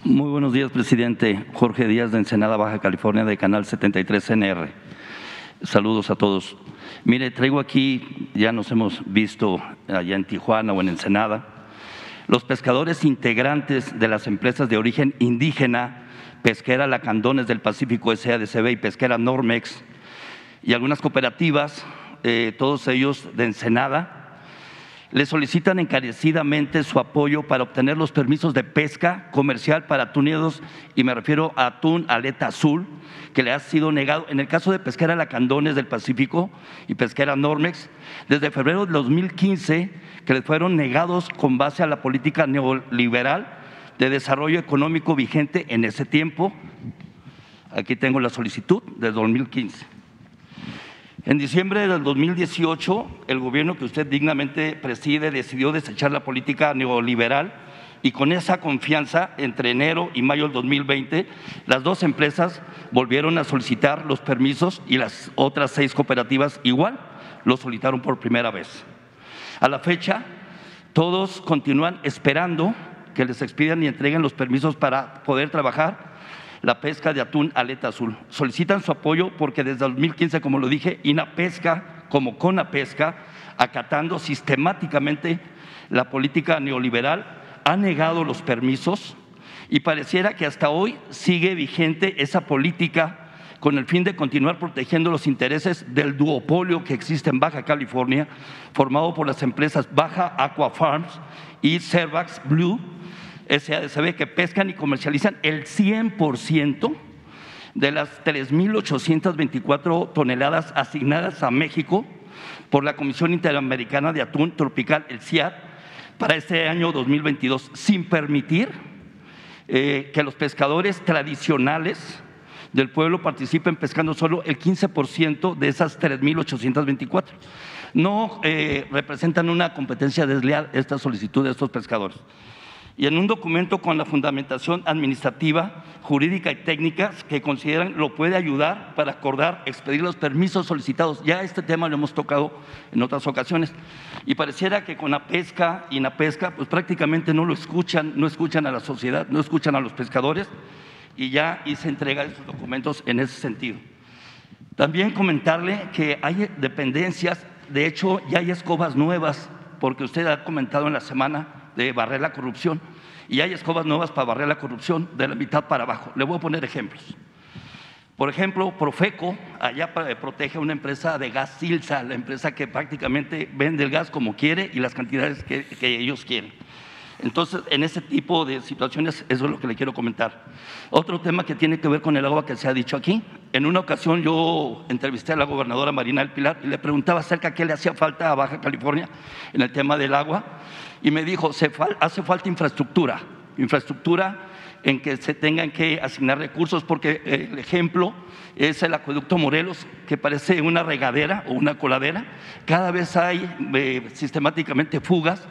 Muy buenos días, presidente. Jorge Díaz de Ensenada, Baja California, de Canal 73NR. Saludos a todos. Mire, traigo aquí, ya nos hemos visto allá en Tijuana o en Ensenada, los pescadores integrantes de las empresas de origen indígena, Pesquera Lacandones del Pacífico SADCB y Pesquera Normex, y algunas cooperativas, eh, todos ellos de Ensenada, le solicitan encarecidamente su apoyo para obtener los permisos de pesca comercial para atuneados, y me refiero a atún aleta azul, que le ha sido negado en el caso de Pesquera Lacandones del Pacífico y Pesquera Normex, desde febrero de 2015, que les fueron negados con base a la política neoliberal de desarrollo económico vigente en ese tiempo. Aquí tengo la solicitud de 2015. En diciembre del 2018, el gobierno que usted dignamente preside decidió desechar la política neoliberal y con esa confianza, entre enero y mayo del 2020, las dos empresas volvieron a solicitar los permisos y las otras seis cooperativas igual lo solicitaron por primera vez. A la fecha, todos continúan esperando que les expidan y entreguen los permisos para poder trabajar la pesca de atún aleta azul. Solicitan su apoyo porque desde 2015, como lo dije, INAPESCA, como CONAPESCA, acatando sistemáticamente la política neoliberal, ha negado los permisos y pareciera que hasta hoy sigue vigente esa política con el fin de continuar protegiendo los intereses del duopolio que existe en Baja California, formado por las empresas Baja Aqua Farms y Cervax Blue, SADCB que pescan y comercializan el 100% de las 3.824 toneladas asignadas a México por la Comisión Interamericana de Atún Tropical, el CIAT, para este año 2022, sin permitir eh, que los pescadores tradicionales del pueblo participen pescando solo el 15% de esas 3.824. No eh, representan una competencia desleal esta solicitud de estos pescadores. Y en un documento con la fundamentación administrativa, jurídica y técnica que consideran lo puede ayudar para acordar, expedir los permisos solicitados. Ya este tema lo hemos tocado en otras ocasiones y pareciera que con la pesca y la pesca pues prácticamente no lo escuchan, no escuchan a la sociedad, no escuchan a los pescadores y ya hice entrega de esos documentos en ese sentido. También comentarle que hay dependencias, de hecho ya hay escobas nuevas, porque usted ha comentado en la semana de barrer la corrupción. Y hay escobas nuevas para barrer la corrupción de la mitad para abajo. Le voy a poner ejemplos. Por ejemplo, Profeco allá protege a una empresa de gas Silsa, la empresa que prácticamente vende el gas como quiere y las cantidades que, que ellos quieren. Entonces, en ese tipo de situaciones, eso es lo que le quiero comentar. Otro tema que tiene que ver con el agua que se ha dicho aquí. En una ocasión yo entrevisté a la gobernadora Marina del Pilar y le preguntaba acerca de qué le hacía falta a Baja California en el tema del agua y me dijo, se hace falta infraestructura, infraestructura en que se tengan que asignar recursos, porque el ejemplo es el acueducto Morelos, que parece una regadera o una coladera. Cada vez hay eh, sistemáticamente fugas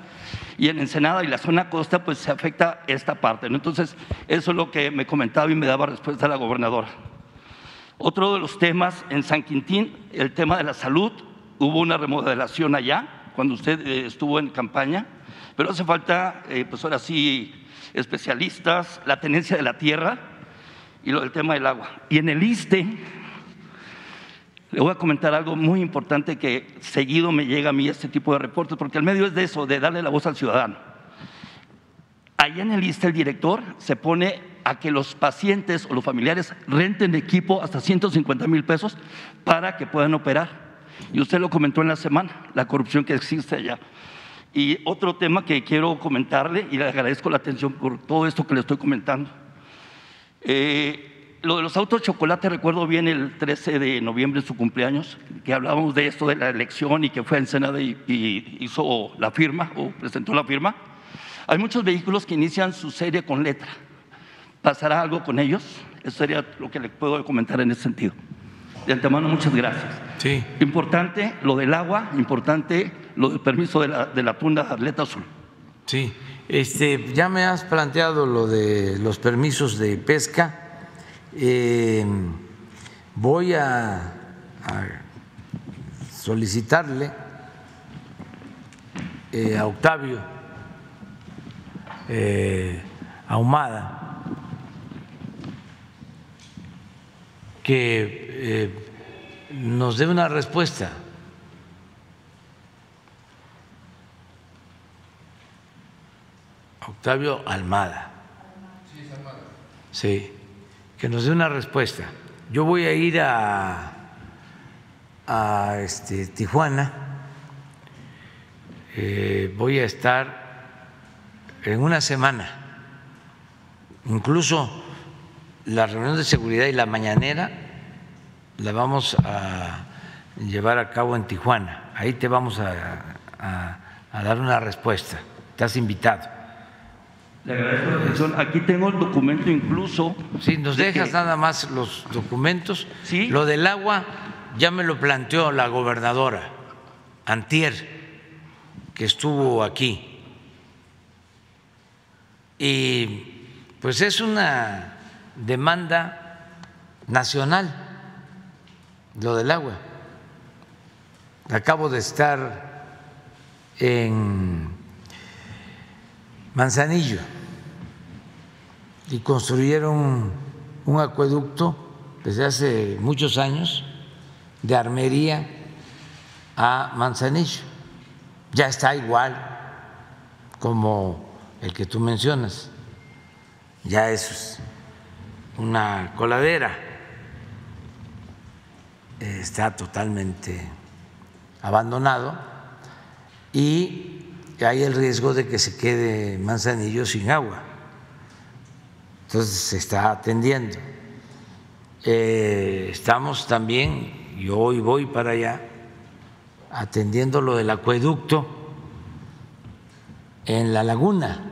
y en Ensenada y la zona costa pues se afecta esta parte. Entonces, eso es lo que me comentaba y me daba respuesta la gobernadora. Otro de los temas en San Quintín, el tema de la salud, hubo una remodelación allá cuando usted eh, estuvo en campaña pero hace falta, eh, pues ahora sí, especialistas, la tenencia de la tierra y lo del tema del agua. Y en el ISTE, le voy a comentar algo muy importante que seguido me llega a mí este tipo de reportes, porque el medio es de eso, de darle la voz al ciudadano. Allá en el ISTE el director se pone a que los pacientes o los familiares renten equipo hasta 150 mil pesos para que puedan operar. Y usted lo comentó en la semana, la corrupción que existe allá. Y otro tema que quiero comentarle, y le agradezco la atención por todo esto que le estoy comentando. Eh, lo de los autos de chocolate, recuerdo bien el 13 de noviembre, su cumpleaños, que hablábamos de esto de la elección y que fue en Senado y, y hizo la firma o presentó la firma. Hay muchos vehículos que inician su serie con letra. ¿Pasará algo con ellos? Eso sería lo que le puedo comentar en ese sentido. De antemano, muchas gracias. Sí. Importante lo del agua, importante lo del permiso de la, de la tunda atleta azul. Sí, este, ya me has planteado lo de los permisos de pesca. Eh, voy a, solicitarle eh, a Octavio eh, Ahumada que eh, nos dé una respuesta Octavio Almada. Sí, que nos dé una respuesta. Yo voy a ir a, a este, Tijuana, eh, voy a estar en una semana, incluso la reunión de seguridad y la mañanera la vamos a llevar a cabo en Tijuana. Ahí te vamos a, a dar una respuesta. Estás invitado. Le agradezco la Aquí tengo el documento incluso. Sí, nos dejas nada más los documentos. Sí. Lo del agua ya me lo planteó la gobernadora Antier, que estuvo aquí. Y pues es una demanda nacional, lo del agua. Acabo de estar en Manzanillo y construyeron un acueducto desde hace muchos años de Armería a Manzanillo. Ya está igual como el que tú mencionas, ya es una coladera, está totalmente abandonado y hay el riesgo de que se quede Manzanillo sin agua. Entonces se está atendiendo. Eh, estamos también, yo hoy voy para allá, atendiendo lo del acueducto en la laguna,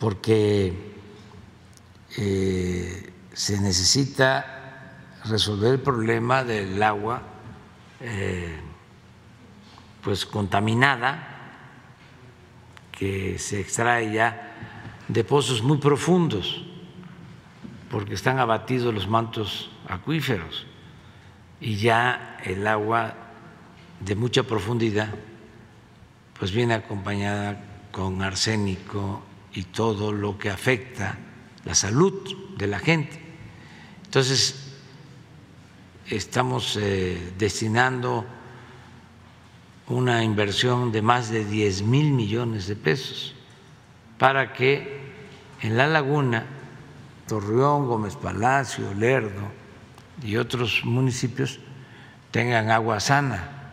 porque eh, se necesita resolver el problema del agua eh, pues contaminada que se extrae ya de pozos muy profundos, porque están abatidos los mantos acuíferos y ya el agua de mucha profundidad pues viene acompañada con arsénico y todo lo que afecta la salud de la gente. Entonces, estamos eh, destinando una inversión de más de 10 mil millones de pesos para que en la laguna, Torreón, Gómez Palacio, Lerdo y otros municipios tengan agua sana.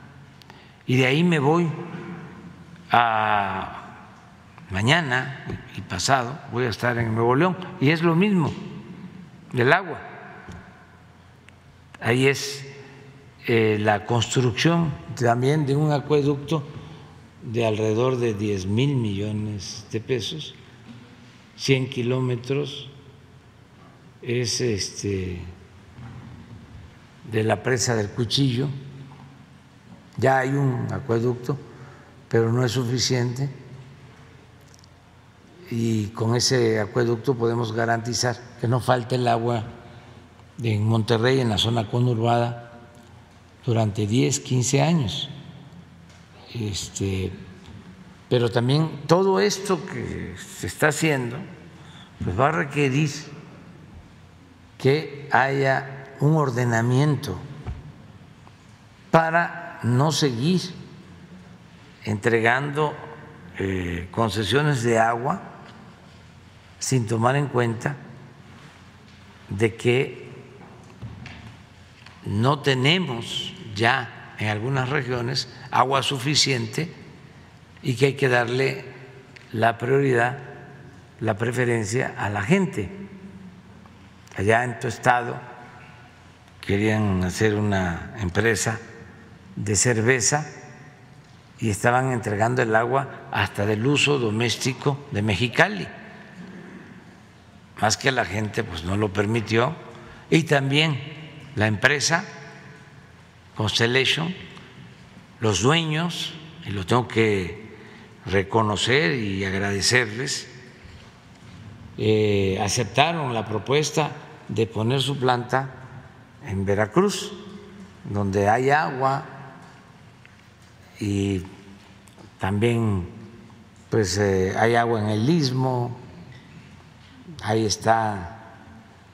Y de ahí me voy a mañana y pasado, voy a estar en Nuevo León, y es lo mismo, del agua. Ahí es eh, la construcción también de un acueducto de alrededor de 10 mil millones de pesos, 100 kilómetros, es este, de la presa del cuchillo, ya hay un acueducto, pero no es suficiente y con ese acueducto podemos garantizar que no falte el agua en Monterrey, en la zona conurbada, durante 10, 15 años. Este, pero también todo esto que se está haciendo pues va a requerir que haya un ordenamiento para no seguir entregando eh, concesiones de agua sin tomar en cuenta de que no tenemos ya en algunas regiones agua suficiente y que hay que darle la prioridad, la preferencia a la gente. Allá en tu estado querían hacer una empresa de cerveza y estaban entregando el agua hasta del uso doméstico de Mexicali. Más que la gente pues no lo permitió y también la empresa Constellation, los dueños, y lo tengo que reconocer y agradecerles, eh, aceptaron la propuesta de poner su planta en Veracruz, donde hay agua y también pues eh, hay agua en el istmo, ahí está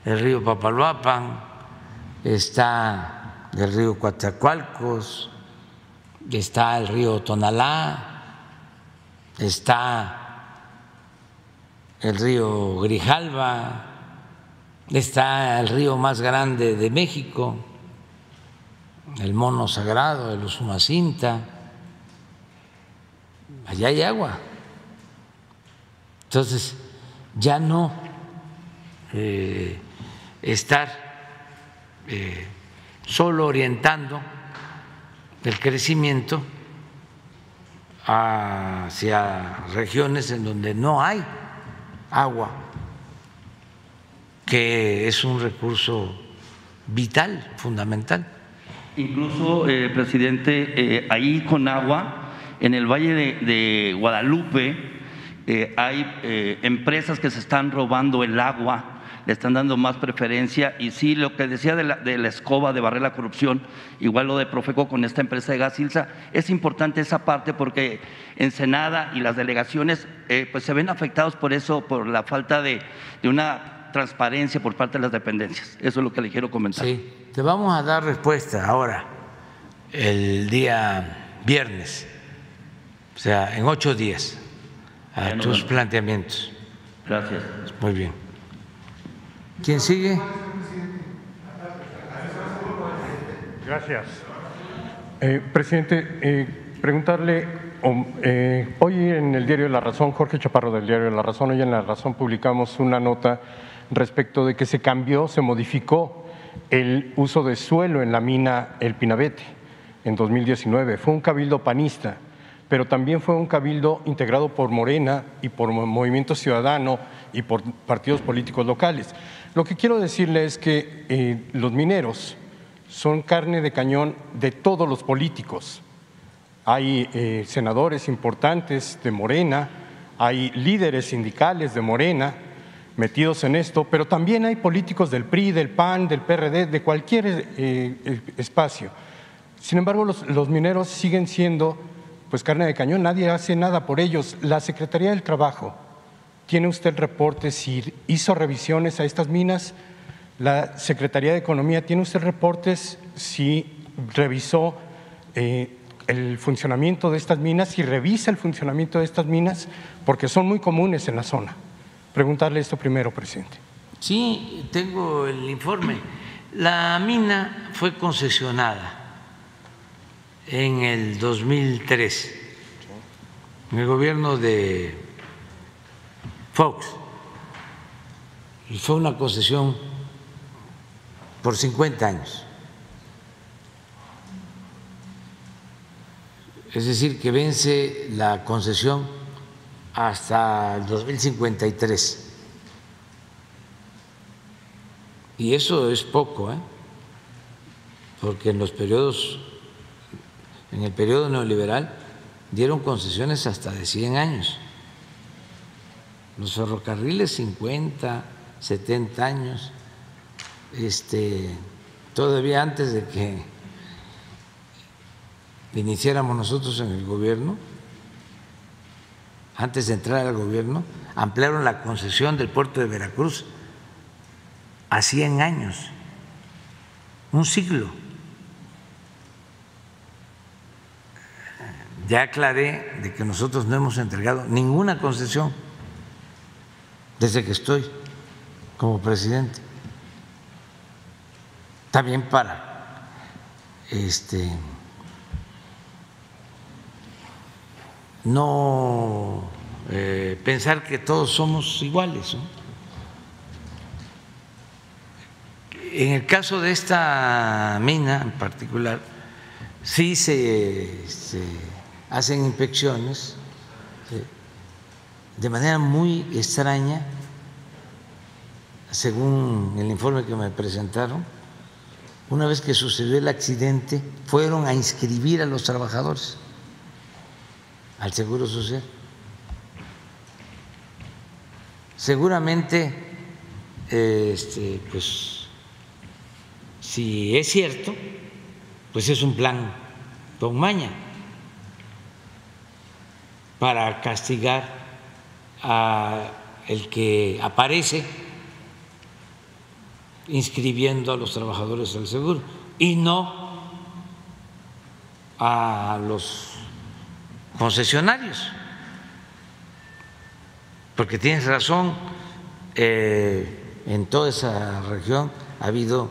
el río Papaloapan, está del río Coatzacoalcos, está el río Tonalá, está el río Grijalva, está el río más grande de México, el mono sagrado, el Usumacinta, allá hay agua. Entonces, ya no eh, estar eh, solo orientando el crecimiento hacia regiones en donde no hay agua, que es un recurso vital, fundamental. Incluso, eh, presidente, eh, ahí con agua, en el Valle de, Guadalupe, eh, hay empresas que se están robando el agua le están dando más preferencia. Y sí, lo que decía de la, escoba de barrer la corrupción, igual lo de Profeco con esta empresa de gas Ilsa, es importante esa parte porque Ensenada y las delegaciones eh, pues se ven afectados por eso, por la falta de, una transparencia por parte de las dependencias. Eso es lo que le quiero comentar. Sí, te vamos a dar respuesta ahora, el día viernes, o sea, en ocho días, a tus planteamientos. Gracias. Muy bien. ¿Quién sigue? Gracias. Eh, presidente, eh, preguntarle, eh, hoy en el diario de La Razón, Jorge Chaparro del diario de La Razón, hoy en La Razón publicamos una nota respecto de que se cambió, se modificó el uso de suelo en la mina El Pinabete en 2019. Fue un cabildo panista, pero también fue un cabildo integrado por Morena y por Movimiento Ciudadano y por partidos políticos locales. Lo que quiero decirle es que eh, los mineros son carne de cañón de todos los políticos. Hay eh, senadores importantes de Morena, hay líderes sindicales de Morena metidos en esto, pero también hay políticos del PRI, del PAN, del PRD, de cualquier eh, espacio. Sin embargo, los, mineros siguen siendo pues carne de cañón, nadie hace nada por ellos. La Secretaría del Trabajo, ¿tiene usted reportes si hizo revisiones a estas minas? La Secretaría de Economía, ¿tiene usted reportes si revisó eh, el funcionamiento de estas minas, y revisa el funcionamiento de estas minas, porque son muy comunes en la zona. Preguntarle esto primero, presidente. Sí, tengo el informe. La mina fue concesionada en el 2003, en el gobierno de Fox, y fue una concesión por 50 años. es decir, que vence la concesión hasta el 2053. Y eso es poco, ¿eh? porque en los periodos, en el periodo neoliberal, dieron concesiones hasta de 100 años. Los ferrocarriles 50, 70 años, este, todavía antes de que iniciáramos nosotros en el gobierno, antes de entrar al gobierno, ampliaron la concesión del puerto de Veracruz a 100 años, un siglo. Ya aclaré de que nosotros no hemos entregado ninguna concesión desde que estoy como presidente. También para este no eh, pensar que todos somos iguales. En el caso de esta mina en particular, sí se, hacen inspecciones de manera muy extraña, según el informe que me presentaron. Una vez que sucedió el accidente, fueron a inscribir a los trabajadores al Seguro Social. Seguramente, este, pues, si es cierto, pues es un plan con maña para castigar a el que aparece inscribiendo a los trabajadores al seguro y no a los concesionarios. Porque tienes razón, eh, en toda esa región ha habido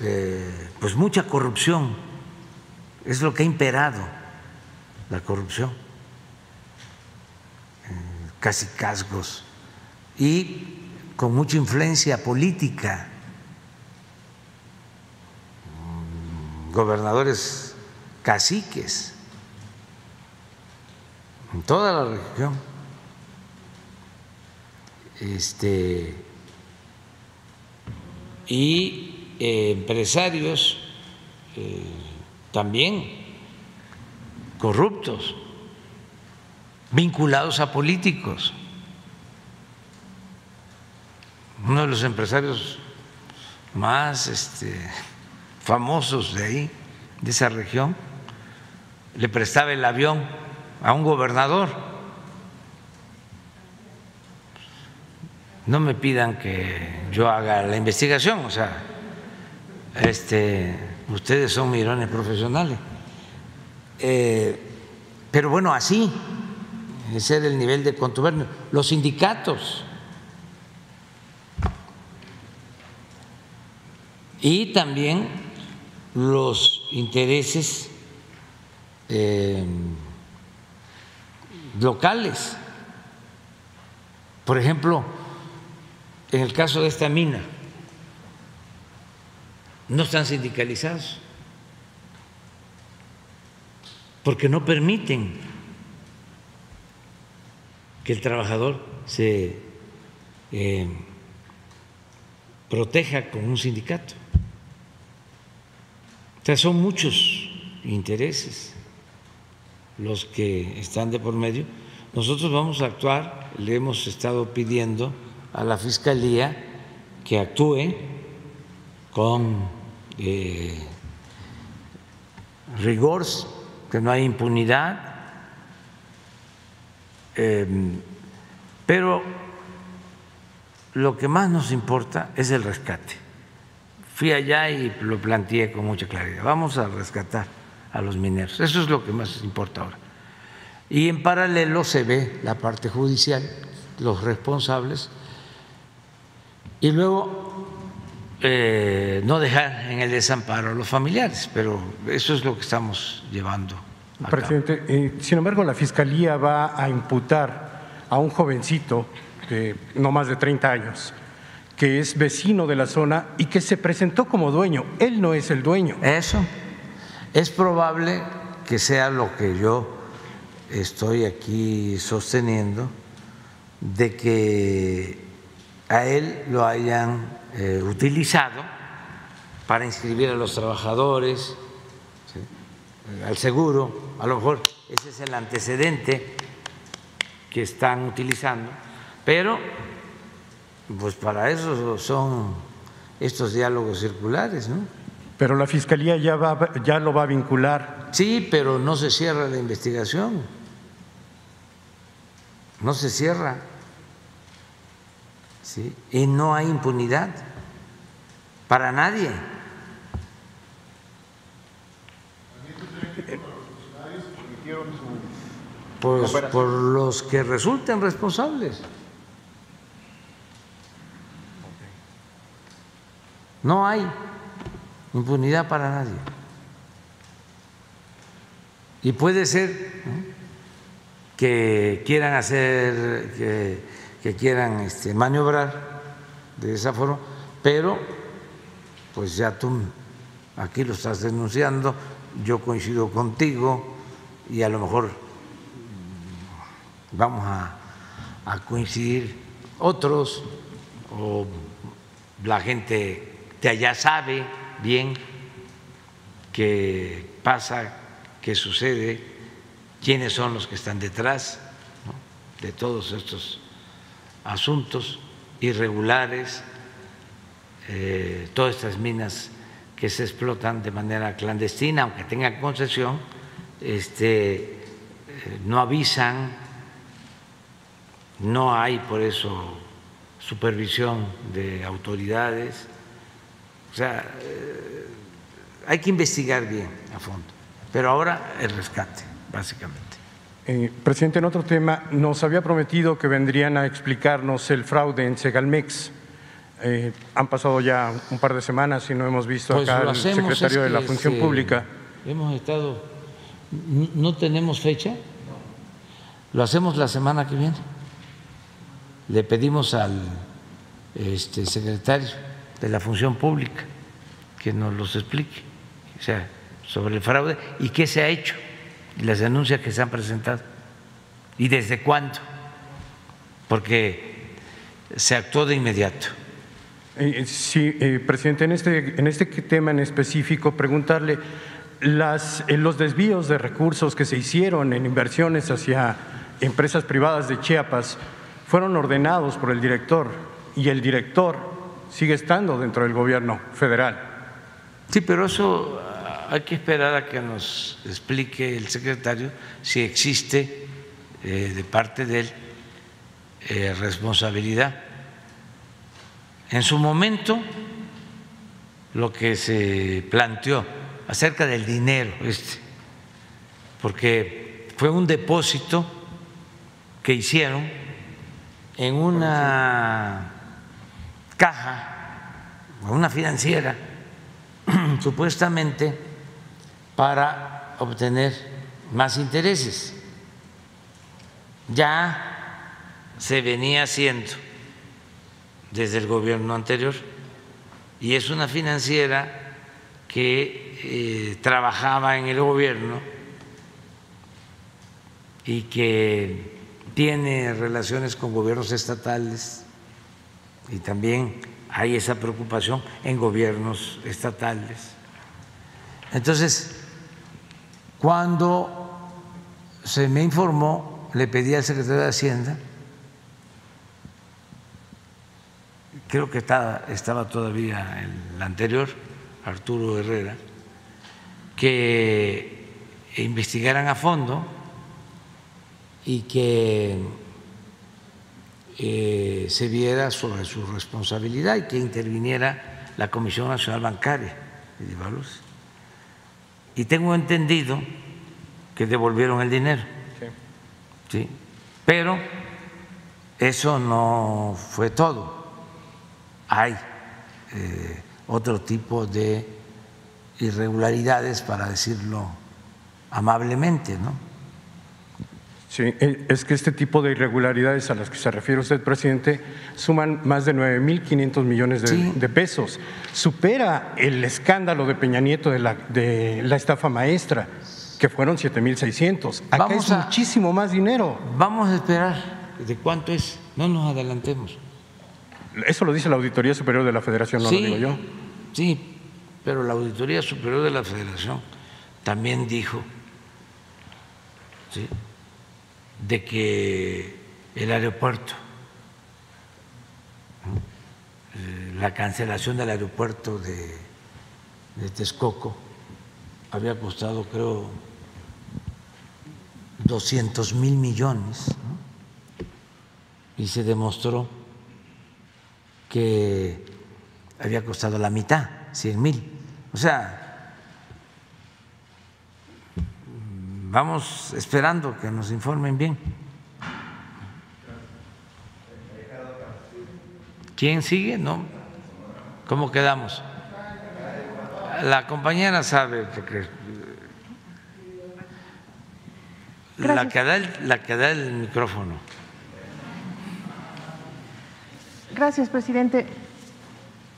eh, pues mucha corrupción, es lo que ha imperado, la corrupción, casi casgos, y con mucha influencia política, gobernadores caciques en toda la región. Este, y eh, empresarios eh, también corruptos, vinculados a políticos. Uno de los empresarios más este, famosos de ahí, de esa región, le prestaba el avión a un gobernador. No me pidan que yo haga la investigación, o sea, este, ustedes son mirones profesionales. Eh, pero bueno, así, ese era el nivel de contubernio. Los sindicatos y también los intereses eh, locales. Por ejemplo, en el caso de esta mina, no están sindicalizados porque no permiten que el trabajador se eh, proteja con un sindicato. O sea, son muchos intereses los que están de por medio, nosotros vamos a actuar, le hemos estado pidiendo a la Fiscalía que actúe con eh, rigor, que no hay impunidad, em, pero lo que más nos importa es el rescate. Fui allá y lo planteé con mucha claridad. Vamos a rescatar a los mineros. Eso es lo que más importa ahora. Y en paralelo se ve la parte judicial, los responsables, y luego eh, no dejar en el desamparo a los familiares, pero eso es lo que estamos llevando. Presidente, eh, sin embargo, la Fiscalía va a imputar a un jovencito de no más de 30 años, que es vecino de la zona y que se presentó como dueño. Él no es el dueño. Eso. Es probable que sea lo que yo estoy aquí sosteniendo de que a él lo hayan eh, utilizado para inscribir a los trabajadores, al seguro, a lo mejor ese es el antecedente que están utilizando, pero pues para eso son estos diálogos circulares, ¿no? Pero la fiscalía ya va, ya lo va a vincular. Sí, pero no se cierra la investigación no se cierra ¿sí? y no hay impunidad para nadie. Pues por los que resulten responsables. No hay impunidad para nadie. Y puede ser que quieran hacer, que, quieran este, maniobrar de esa forma, pero pues ya tú aquí lo estás denunciando, yo coincido contigo y a lo mejor vamos a, a coincidir otros o la gente de allá sabe bien qué pasa, qué sucede quiénes son los que están detrás de todos estos asuntos irregulares, eh, todas estas minas que se explotan de manera clandestina, aunque tengan concesión, este, eh, no avisan, no hay por eso supervisión de autoridades. O sea, eh, hay que investigar bien a fondo, pero ahora el rescate básicamente. Eh, presidente, en otro tema, nos había prometido que vendrían a explicarnos el fraude en Segalmex. Eh, han pasado ya un par de semanas y no hemos visto pues acá al secretario de la Función este, Pública. Hemos estado, no tenemos fecha, lo hacemos la semana que viene. Le pedimos al este, secretario de la Función Pública que nos los explique, o sea, sobre el fraude y qué se ha hecho y las denuncias que se han presentado y desde cuándo, porque se actuó de inmediato. Eh, eh, sí, eh, presidente, en este, en este tema en específico, preguntarle las, los desvíos de recursos que se hicieron en inversiones hacia empresas privadas de Chiapas fueron ordenados por el director y el director sigue estando dentro del gobierno federal. Sí, pero eso hay que esperar a que nos explique el secretario si existe eh, de parte de él eh, responsabilidad. En su momento, lo que se planteó acerca del dinero, este, porque fue un depósito que hicieron en una caja, una financiera, supuestamente para obtener más intereses. Ya se venía haciendo desde el gobierno anterior y es una financiera que eh, trabajaba en el gobierno y que tiene relaciones con gobiernos estatales y también hay esa preocupación en gobiernos estatales. Entonces, cuando se me informó le pedí al secretario de Hacienda, creo que estaba, estaba todavía el anterior, Arturo Herrera, que investigaran a fondo y que eh, se viera sobre su responsabilidad y que interviniera la Comisión Nacional Bancaria de Valores. Y tengo entendido que devolvieron el dinero. Sí. Pero eso no fue todo. Hay eh, otro tipo de irregularidades, para decirlo amablemente, ¿no? Sí, eh, es que este tipo de irregularidades a las que se refiere usted, presidente, suman más de 9.500 millones de, pesos. Supera el escándalo de Peña Nieto de la, de la estafa maestra que fueron 7.600. Acá Vamos es muchísimo más dinero. Vamos a esperar de cuánto es. No nos adelantemos. Eso lo dice la Auditoría Superior de la Federación, no lo digo yo. Sí, pero la Auditoría Superior de la Federación también dijo ¿sí? De que el aeropuerto, eh, la cancelación del aeropuerto de, de Texcoco había costado, creo, 200 mil millones y se demostró que había costado la mitad, 100 mil. O sea, vamos esperando que nos informen bien. ¿Quién sigue? ¿No? ¿Cómo quedamos? La compañera sabe, porque la que, da el, la que da el micrófono. Gracias, presidente.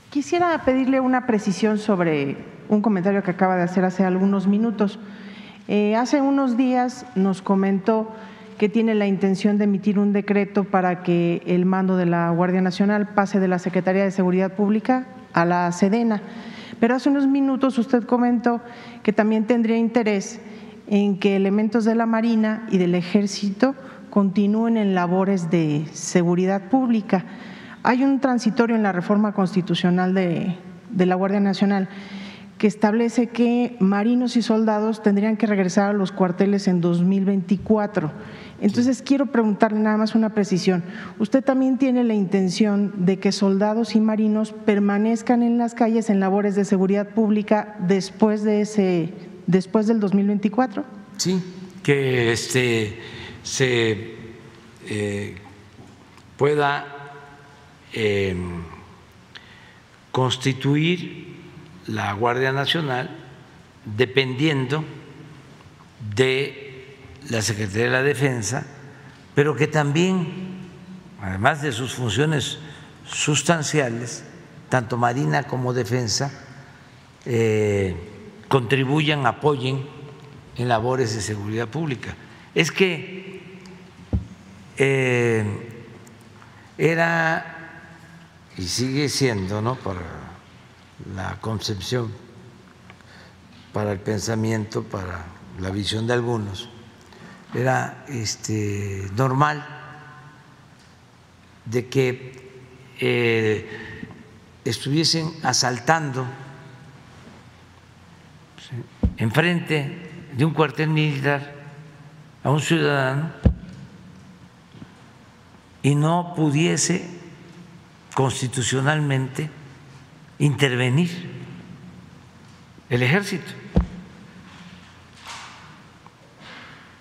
Quisiera pedirle una precisión sobre un comentario que acaba de hacer hace algunos minutos. Eh, hace unos días nos comentó que tiene la intención de emitir un decreto para que el mando de la Guardia Nacional pase de la Secretaría de Seguridad Pública a la Sedena. Pero hace unos minutos usted comentó que también tendría interés en que elementos de la Marina y del Ejército continúen en labores de seguridad pública. Hay un transitorio en la reforma constitucional de, la Guardia Nacional que establece que marinos y soldados tendrían que regresar a los cuarteles en 2024. Entonces, quiero preguntarle nada más una precisión. ¿Usted también tiene la intención de que soldados y marinos permanezcan en las calles en labores de seguridad pública después de ese después del 2024? Sí, que este, se eh, pueda em, constituir la Guardia Nacional dependiendo de la Secretaría de la Defensa, pero que también, además de sus funciones sustanciales, tanto Marina como Defensa, eh, contribuyan, apoyen en labores de seguridad pública. Es que eh, era y sigue siendo, ¿no? La concepción, para el pensamiento, para la visión de algunos, era este, normal de que eh, estuviesen asaltando enfrente de un cuartel militar a un ciudadano y no pudiese constitucionalmente intervenir el ejército,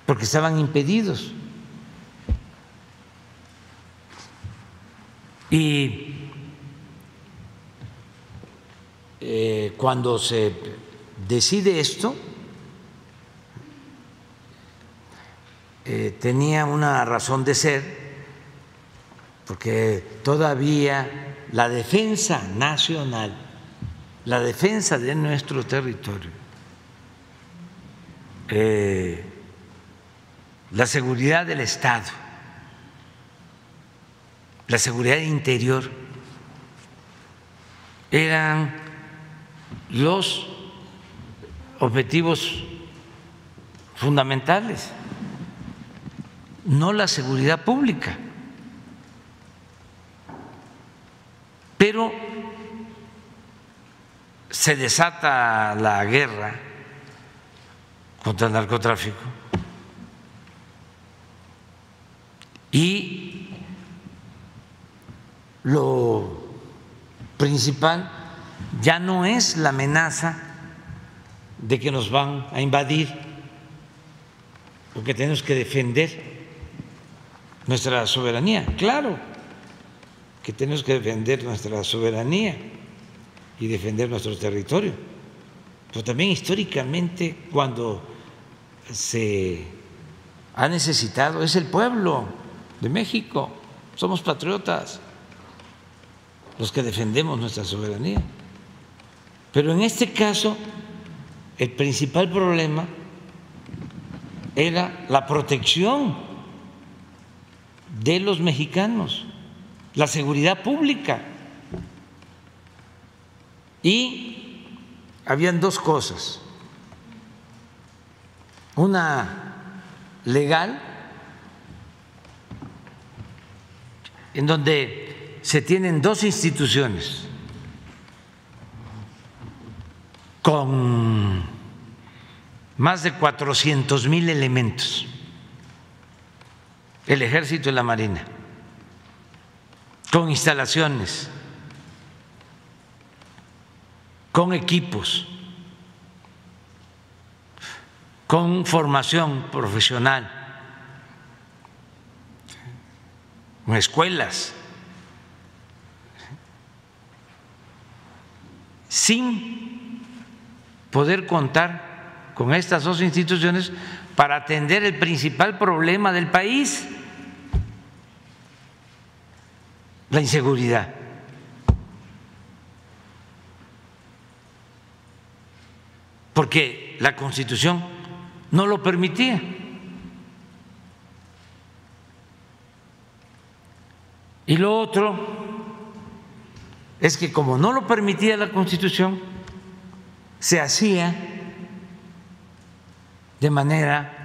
porque estaban impedidos. Y eh, cuando se decide esto, eh, tenía una razón de ser, porque todavía la defensa nacional, la defensa de nuestro territorio, eh, la seguridad del Estado, la seguridad interior, eran los objetivos fundamentales no la seguridad pública. Pero se desata la guerra contra el narcotráfico y lo principal ya no es la amenaza de que nos van a invadir, porque tenemos que defender nuestra soberanía, claro que tenemos que defender nuestra soberanía y defender nuestro territorio, pero también históricamente cuando se ha necesitado es el pueblo de México, somos patriotas los que defendemos nuestra soberanía. Pero en este caso, el principal problema era la protección de los mexicanos, la seguridad pública. Y habían dos cosas. Una legal, en donde se tienen dos instituciones con más de 400 mil elementos, el ejército y la marina, con instalaciones, con equipos, con formación profesional, con escuelas, sin poder contar con estas dos instituciones para atender el principal problema del país, la inseguridad. Porque la Constitución no lo permitía. Y lo otro es que como no lo permitía la Constitución, se hacía de manera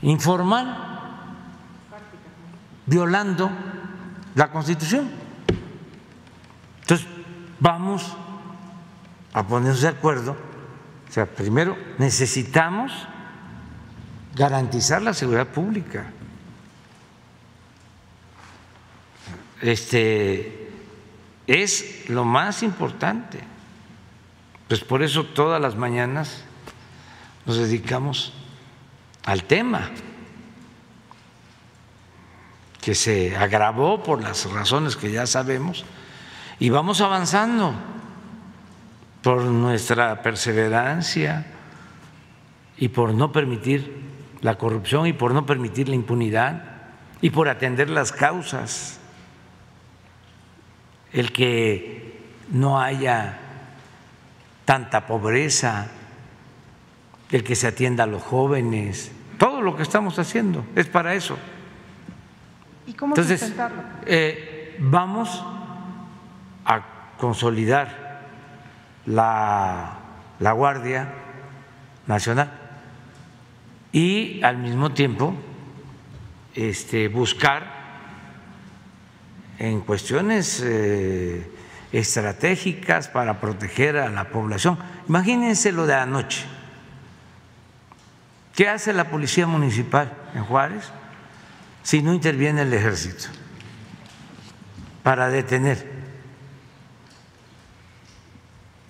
informal, violando la Constitución. Entonces, vamos a ponernos de acuerdo. O sea, primero necesitamos garantizar la seguridad pública. Este es lo más importante. Pues por eso todas las mañanas nos dedicamos al tema que se agravó por las razones que ya sabemos y vamos avanzando por nuestra perseverancia y por no permitir la corrupción y por no permitir la impunidad y por atender las causas el que no haya tanta pobreza, el que se atienda a los jóvenes, todo lo que estamos haciendo es para eso. ¿Y cómo Entonces, eh, vamos a consolidar la, la Guardia Nacional y al mismo tiempo este, buscar en cuestiones eh, estratégicas para proteger a la población. Imagínense lo de anoche. ¿Qué hace la policía municipal en Juárez si no interviene el ejército para detener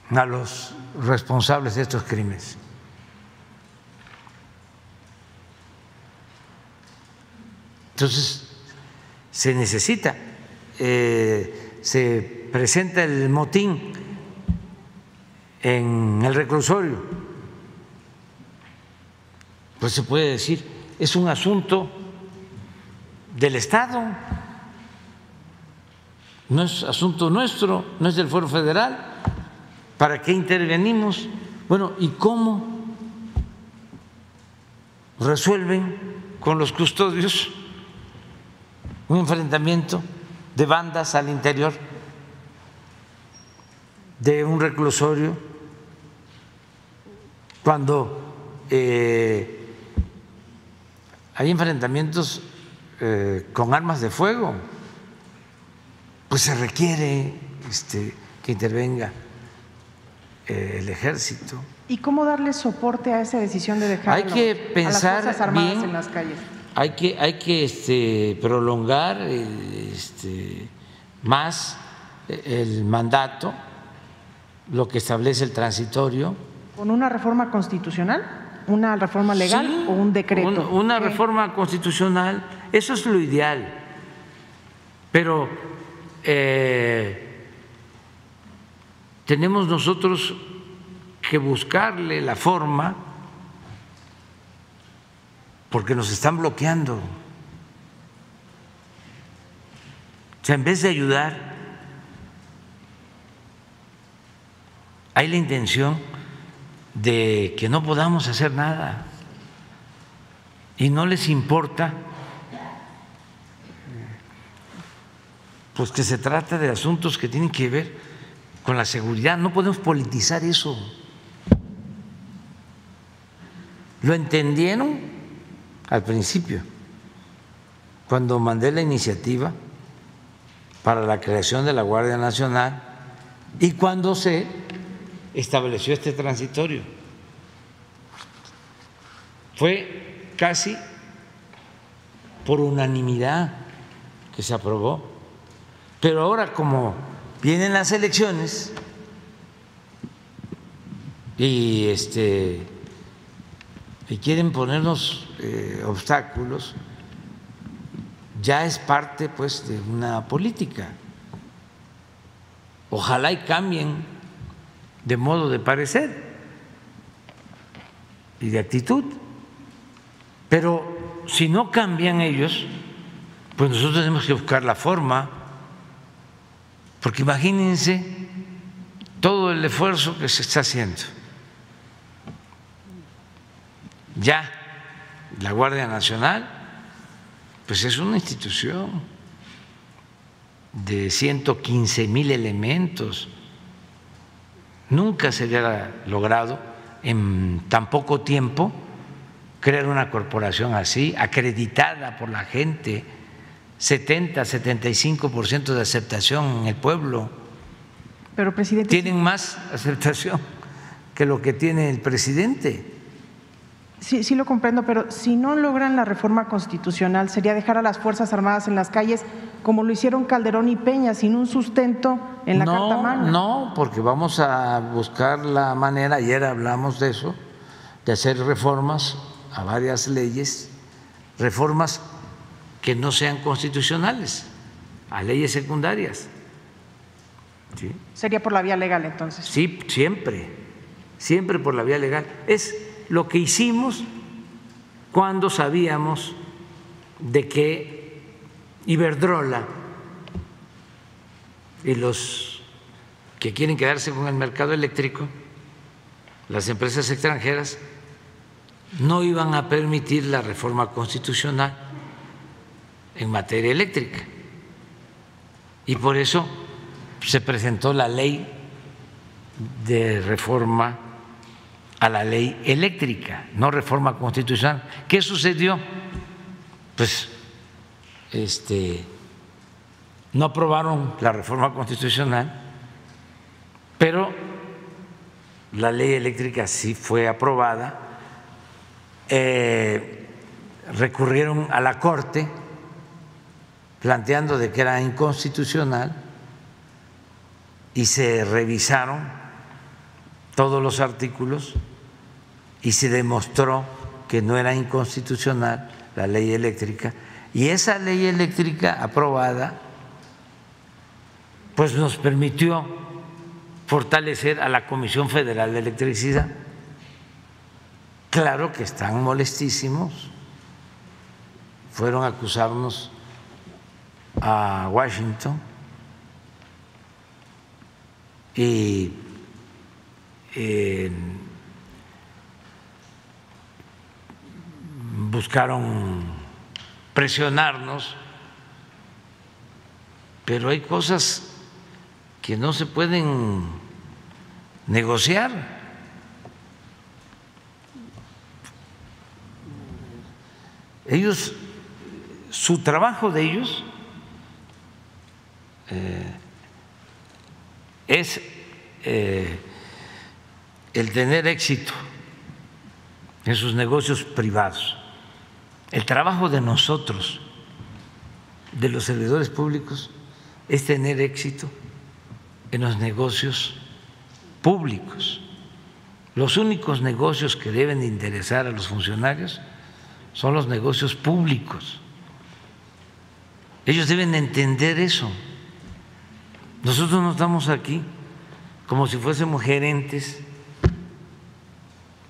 a los responsables de estos crímenes? Entonces, se necesita eh, se presenta el motín en el reclusorio, pues se puede decir, es un asunto del Estado, no es asunto nuestro, no es del Foro Federal. ¿Para qué intervenimos? Bueno, ¿y cómo resuelven con los custodios un enfrentamiento? de bandas al interior de un reclusorio cuando eh, hay enfrentamientos eh, con armas de fuego, pues se requiere este, que intervenga eh, el ejército. ¿Y cómo darle soporte a esa decisión de dejar hay que pensar a las Armadas bien, en las calles? Hay que, hay que este, prolongar este, más el mandato, lo que establece el transitorio. ¿Con una reforma constitucional? ¿Una reforma legal o un decreto? una reforma constitucional, eso es lo ideal. Pero eh, tenemos nosotros que buscarle la forma porque nos están bloqueando. O sea, en vez de ayudar, hay la intención de que no podamos hacer nada y no les importa pues que se trata de asuntos que tienen que ver con la seguridad, no podemos politizar eso. Lo entendieron al principio, cuando mandé la iniciativa para la creación de la Guardia Nacional y cuando se estableció este transitorio. Fue casi por unanimidad que se aprobó. Pero ahora como vienen las elecciones y este y quieren ponernos eh, obstáculos, ya es parte pues de una política. Ojalá y cambien de modo de parecer y de actitud. Pero si no cambian ellos, pues nosotros tenemos que buscar la forma, porque imagínense todo el esfuerzo que se está haciendo. Ya la Guardia Nacional, pues es una institución de 115 mil elementos Nunca se había logrado en tan poco tiempo crear una corporación así, acreditada por la gente, 70, 75% de aceptación en el pueblo. Pero presidente tienen más aceptación que lo que tiene el presidente. Sí, sí lo comprendo, pero si no logran la reforma constitucional, sería dejar a las Fuerzas Armadas en las calles como lo hicieron Calderón y Peña, sin un sustento en la Carta Magna. No, porque vamos a buscar la manera, ayer hablamos de eso, de hacer reformas a varias leyes, reformas que no sean constitucionales, a leyes secundarias. Sería por la vía legal entonces. Sí, siempre, siempre por la vía legal. Es lo que hicimos cuando sabíamos de que Iberdrola y los que quieren quedarse con el mercado eléctrico, las empresas extranjeras, no iban a permitir la reforma constitucional en materia eléctrica. Y por eso se presentó la ley de reforma a la ley eléctrica, no reforma constitucional. ¿Qué sucedió? Pues este no aprobaron la reforma constitucional, pero la ley eléctrica sí fue aprobada, eh, recurrieron a la Corte planteando de que era inconstitucional y se revisaron todos los artículos y se demostró que no era inconstitucional la ley eléctrica. Y esa ley eléctrica aprobada pues nos permitió fortalecer a la Comisión Federal de Electricidad. Claro que están molestísimos, fueron a acusarnos a Washington y buscaron presionarnos, pero hay cosas que no se pueden negociar. ellos, su trabajo de ellos es eh, el tener éxito en sus negocios privados. El trabajo de nosotros, de los servidores públicos, es tener éxito en los negocios públicos. Los únicos negocios que deben interesar a los funcionarios son los negocios públicos. Ellos deben entender eso. Nosotros no estamos aquí como si fuésemos gerentes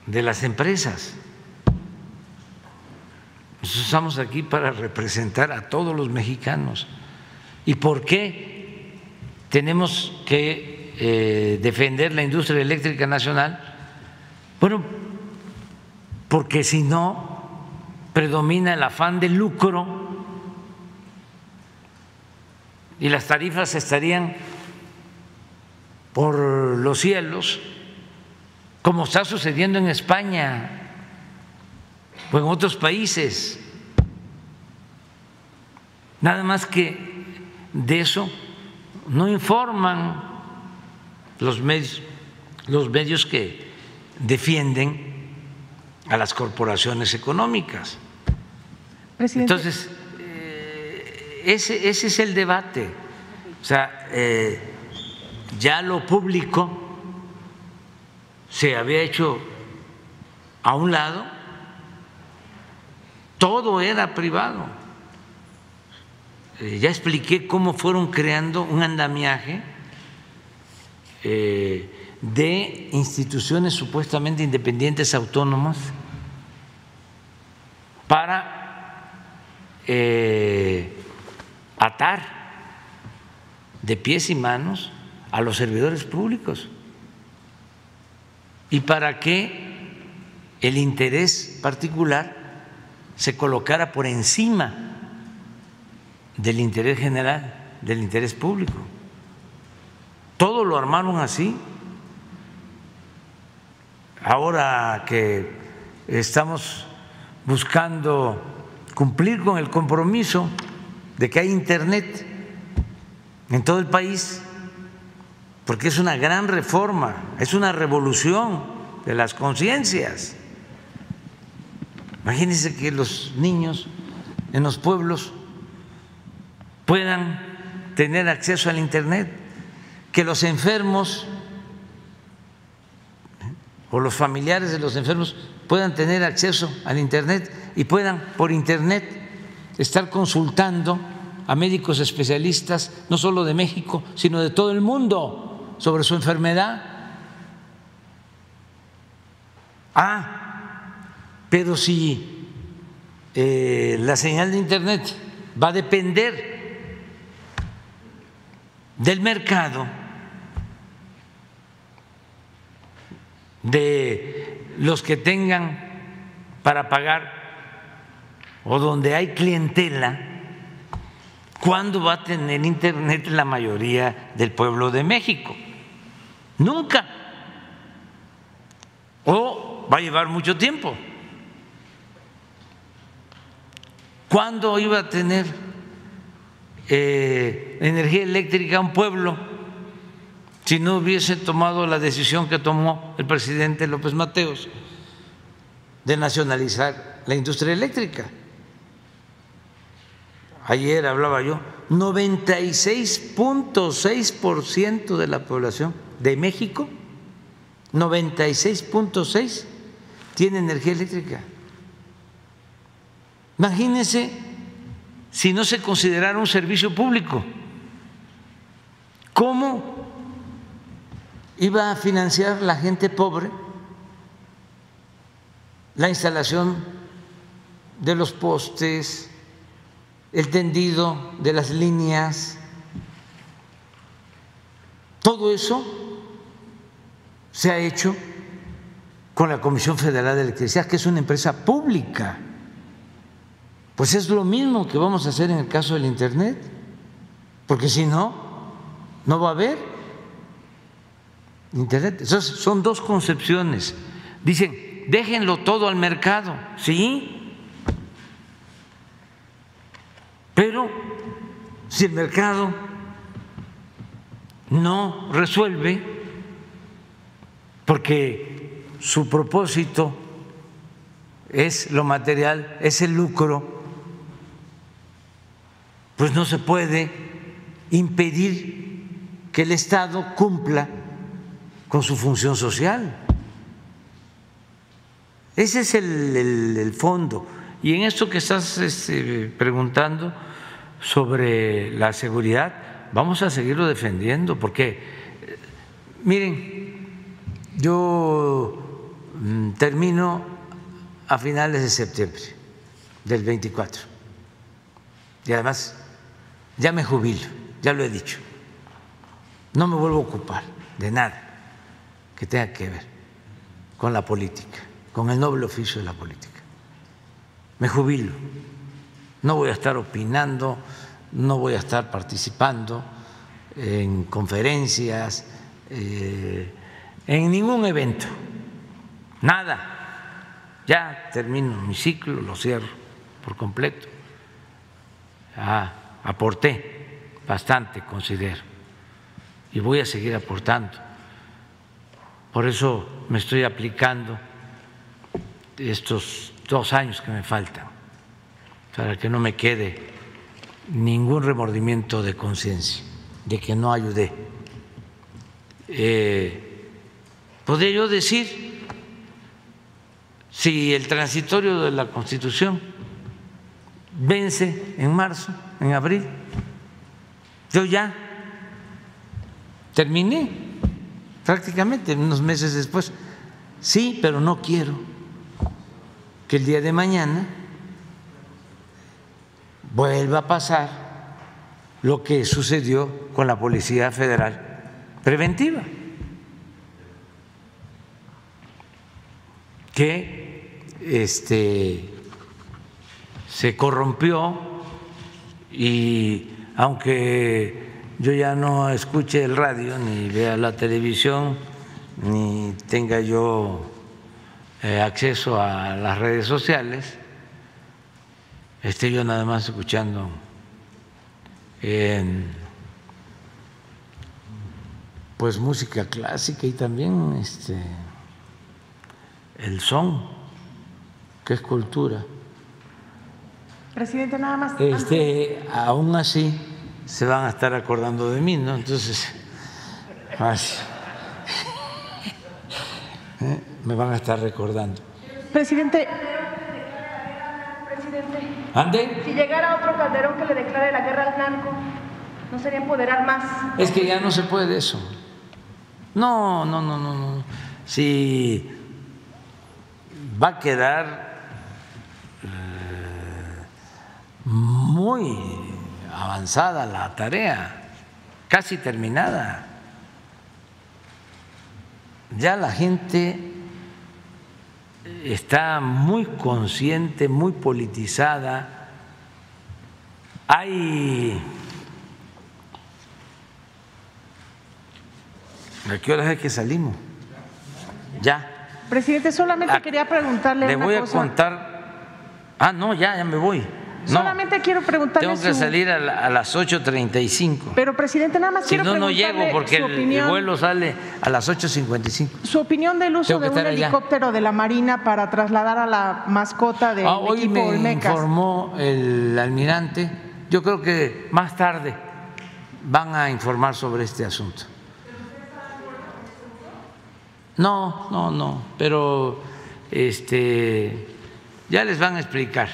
de las empresas. Nosotros estamos aquí para representar a todos los mexicanos. ¿Y por qué tenemos que eh, defender la industria eléctrica nacional? Bueno, porque si no, predomina el afán de lucro y las tarifas estarían por los cielos, como está sucediendo en España o en otros países. Nada más que de eso no informan los medios, los medios que defienden a las corporaciones económicas. Entonces, ese, ese, es el debate. O sea, eh, ya lo público se había hecho a un lado, todo era privado. Eh, ya expliqué cómo fueron creando un andamiaje de instituciones supuestamente independientes autónomas para eh, atar de pies y manos a los servidores públicos y para que el interés particular se colocara por encima del interés general, del interés público. Todo lo armaron así. Ahora que estamos buscando cumplir con el compromiso de que hay Internet en todo el país, porque es una gran reforma, es una revolución de las conciencias. Imagínense que los niños en los pueblos puedan tener acceso al Internet, que los enfermos o los familiares de los enfermos puedan tener acceso al Internet y puedan por Internet estar consultando a médicos especialistas, no solo de México, sino de todo el mundo, sobre su enfermedad. Ah, pero si eh, la señal de Internet va a depender del mercado, de los que tengan para pagar o donde hay clientela, ¿cuándo va a tener Internet la mayoría del pueblo de México? Nunca. O va a llevar mucho tiempo. ¿Cuándo iba a tener eh, energía eléctrica un pueblo si no hubiese tomado la decisión que tomó el presidente López Mateos de nacionalizar la industria eléctrica? Ayer hablaba yo, 96.6% de la población de México, 96.6 tiene energía eléctrica. Imagínense si no se considerara un servicio público. ¿Cómo iba a financiar la gente pobre la instalación de los postes, el tendido de las líneas, todo eso se ha hecho con la Comisión Federal de Electricidad, que es una empresa pública. Pues es lo mismo que vamos a hacer en el caso del Internet, porque si no, no va a haber Internet. Entonces, son dos concepciones. Dicen, déjenlo todo al mercado, ¿sí? Pero si el mercado no resuelve, porque su propósito es lo material, es el lucro, pues no se puede impedir que el Estado cumpla con su función social. Ese es el, fondo. Y en esto que estás este, preguntando sobre la seguridad, vamos a seguirlo defendiendo, porque, eh, miren, yo mm, termino a finales de septiembre del 24. Y además, ya me jubilo, ya lo he dicho. No me vuelvo a ocupar de nada que tenga que ver con la política, con el noble oficio de la política. Me jubilo. No voy a estar opinando, no voy a estar participando en conferencias, eh, en ningún evento, nada. Ya termino mi ciclo, lo cierro por completo. aporté bastante, considero, y voy a seguir aportando. Por eso me estoy aplicando estos dos años que me faltan, para que no me quede ningún remordimiento de conciencia de que no ayudé. Eh, ¿Podría yo decir si el transitorio de la Constitución vence en marzo, en abril? Yo ya terminé prácticamente unos meses después. Sí, pero no quiero que el día de mañana vuelva a pasar lo que sucedió con la Policía Federal Preventiva, que este, se corrompió y aunque yo ya no escuche el radio, ni vea la televisión, ni tenga yo acceso a las redes sociales, esté yo nada más escuchando pues música clásica y también este el son, que es cultura. Presidente, nada más. Este, aún así se van a estar acordando de mí, ¿no? Entonces, ¿eh? me van a estar recordando. Presidente, ¿Ande? Si llegara otro Calderón que le declare la guerra al blanco, ¿no sería empoderar más? Es que ya no se puede eso. No, no, no, no, no. Si va a quedar eh, muy avanzada la tarea, casi terminada. Ya la gente está muy consciente, muy politizada. Hay... ¿A qué hora es que salimos? Ya. Presidente, solamente ah, quería preguntarle. Le voy a contar. Ah, no, ya, ya me voy. Solamente quiero preguntarle. Tengo que salir a, las 8.35. Pero, presidente, nada más si no, no llego porque el, vuelo sale a las 8.55. Su opinión del uso de un helicóptero de la Marina para trasladar a la mascota del ah, hoy me informó el almirante. Yo creo que más tarde van a informar sobre este asunto. No, no, no, pero este ya les van a explicar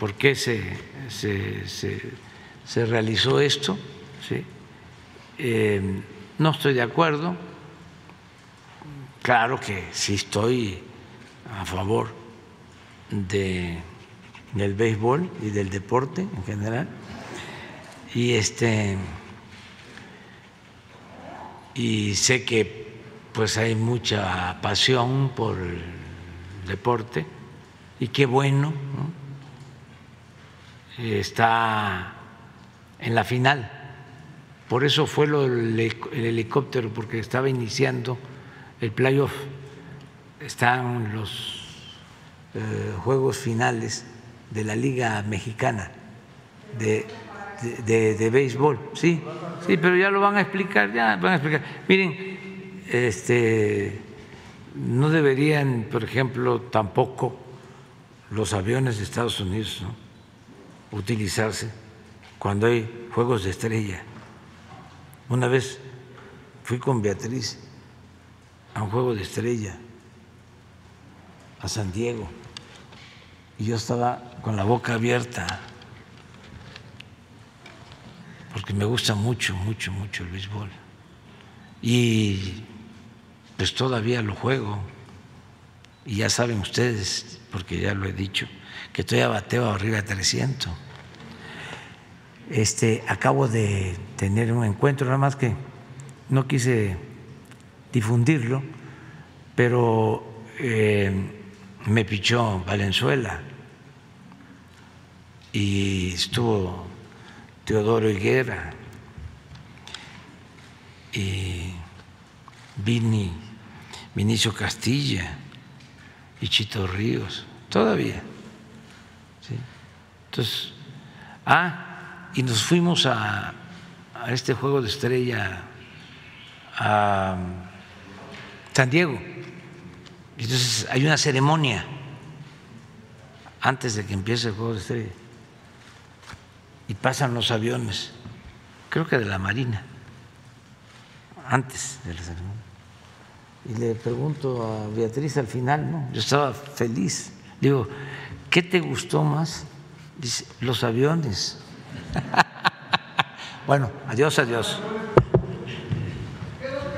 por qué se, se, realizó esto. Eh, no estoy de acuerdo. Claro que sí estoy a favor de, del béisbol y del deporte en general. Y este y sé que pues hay mucha pasión por el deporte y qué bueno, ¿no? Está en la final. Por eso fue lo, el, helicóptero, porque estaba iniciando el playoff. Están los eh, juegos finales de la Liga Mexicana de, de, de, béisbol, sí, sí, pero ya lo van a explicar, ya van a explicar. Miren, este, no deberían, por ejemplo, tampoco los aviones de Estados Unidos utilizarse cuando hay juegos de estrella. Una vez fui con Beatriz a un juego de estrella a San Diego y yo estaba con la boca abierta porque me gusta mucho, mucho, mucho el béisbol. Y pues todavía lo juego. Y ya saben ustedes, porque ya lo he dicho, que estoy a bateo arriba de 300. Este, acabo de tener un encuentro, nada más que no quise difundirlo, pero eh, me pichó Valenzuela y estuvo Teodoro Higuera y Vini, Vinicio Castilla y Chito Ríos, todavía. Entonces, ah, y nos fuimos a, a este juego de estrella a San Diego. Entonces hay una ceremonia antes de que empiece el juego de estrella y pasan los aviones, creo que de la Marina, antes de la ceremonia. Y le pregunto a Beatriz al final, ¿no? Yo estaba feliz. Digo, ¿qué te gustó más? Dice, los aviones. bueno, adiós, adiós.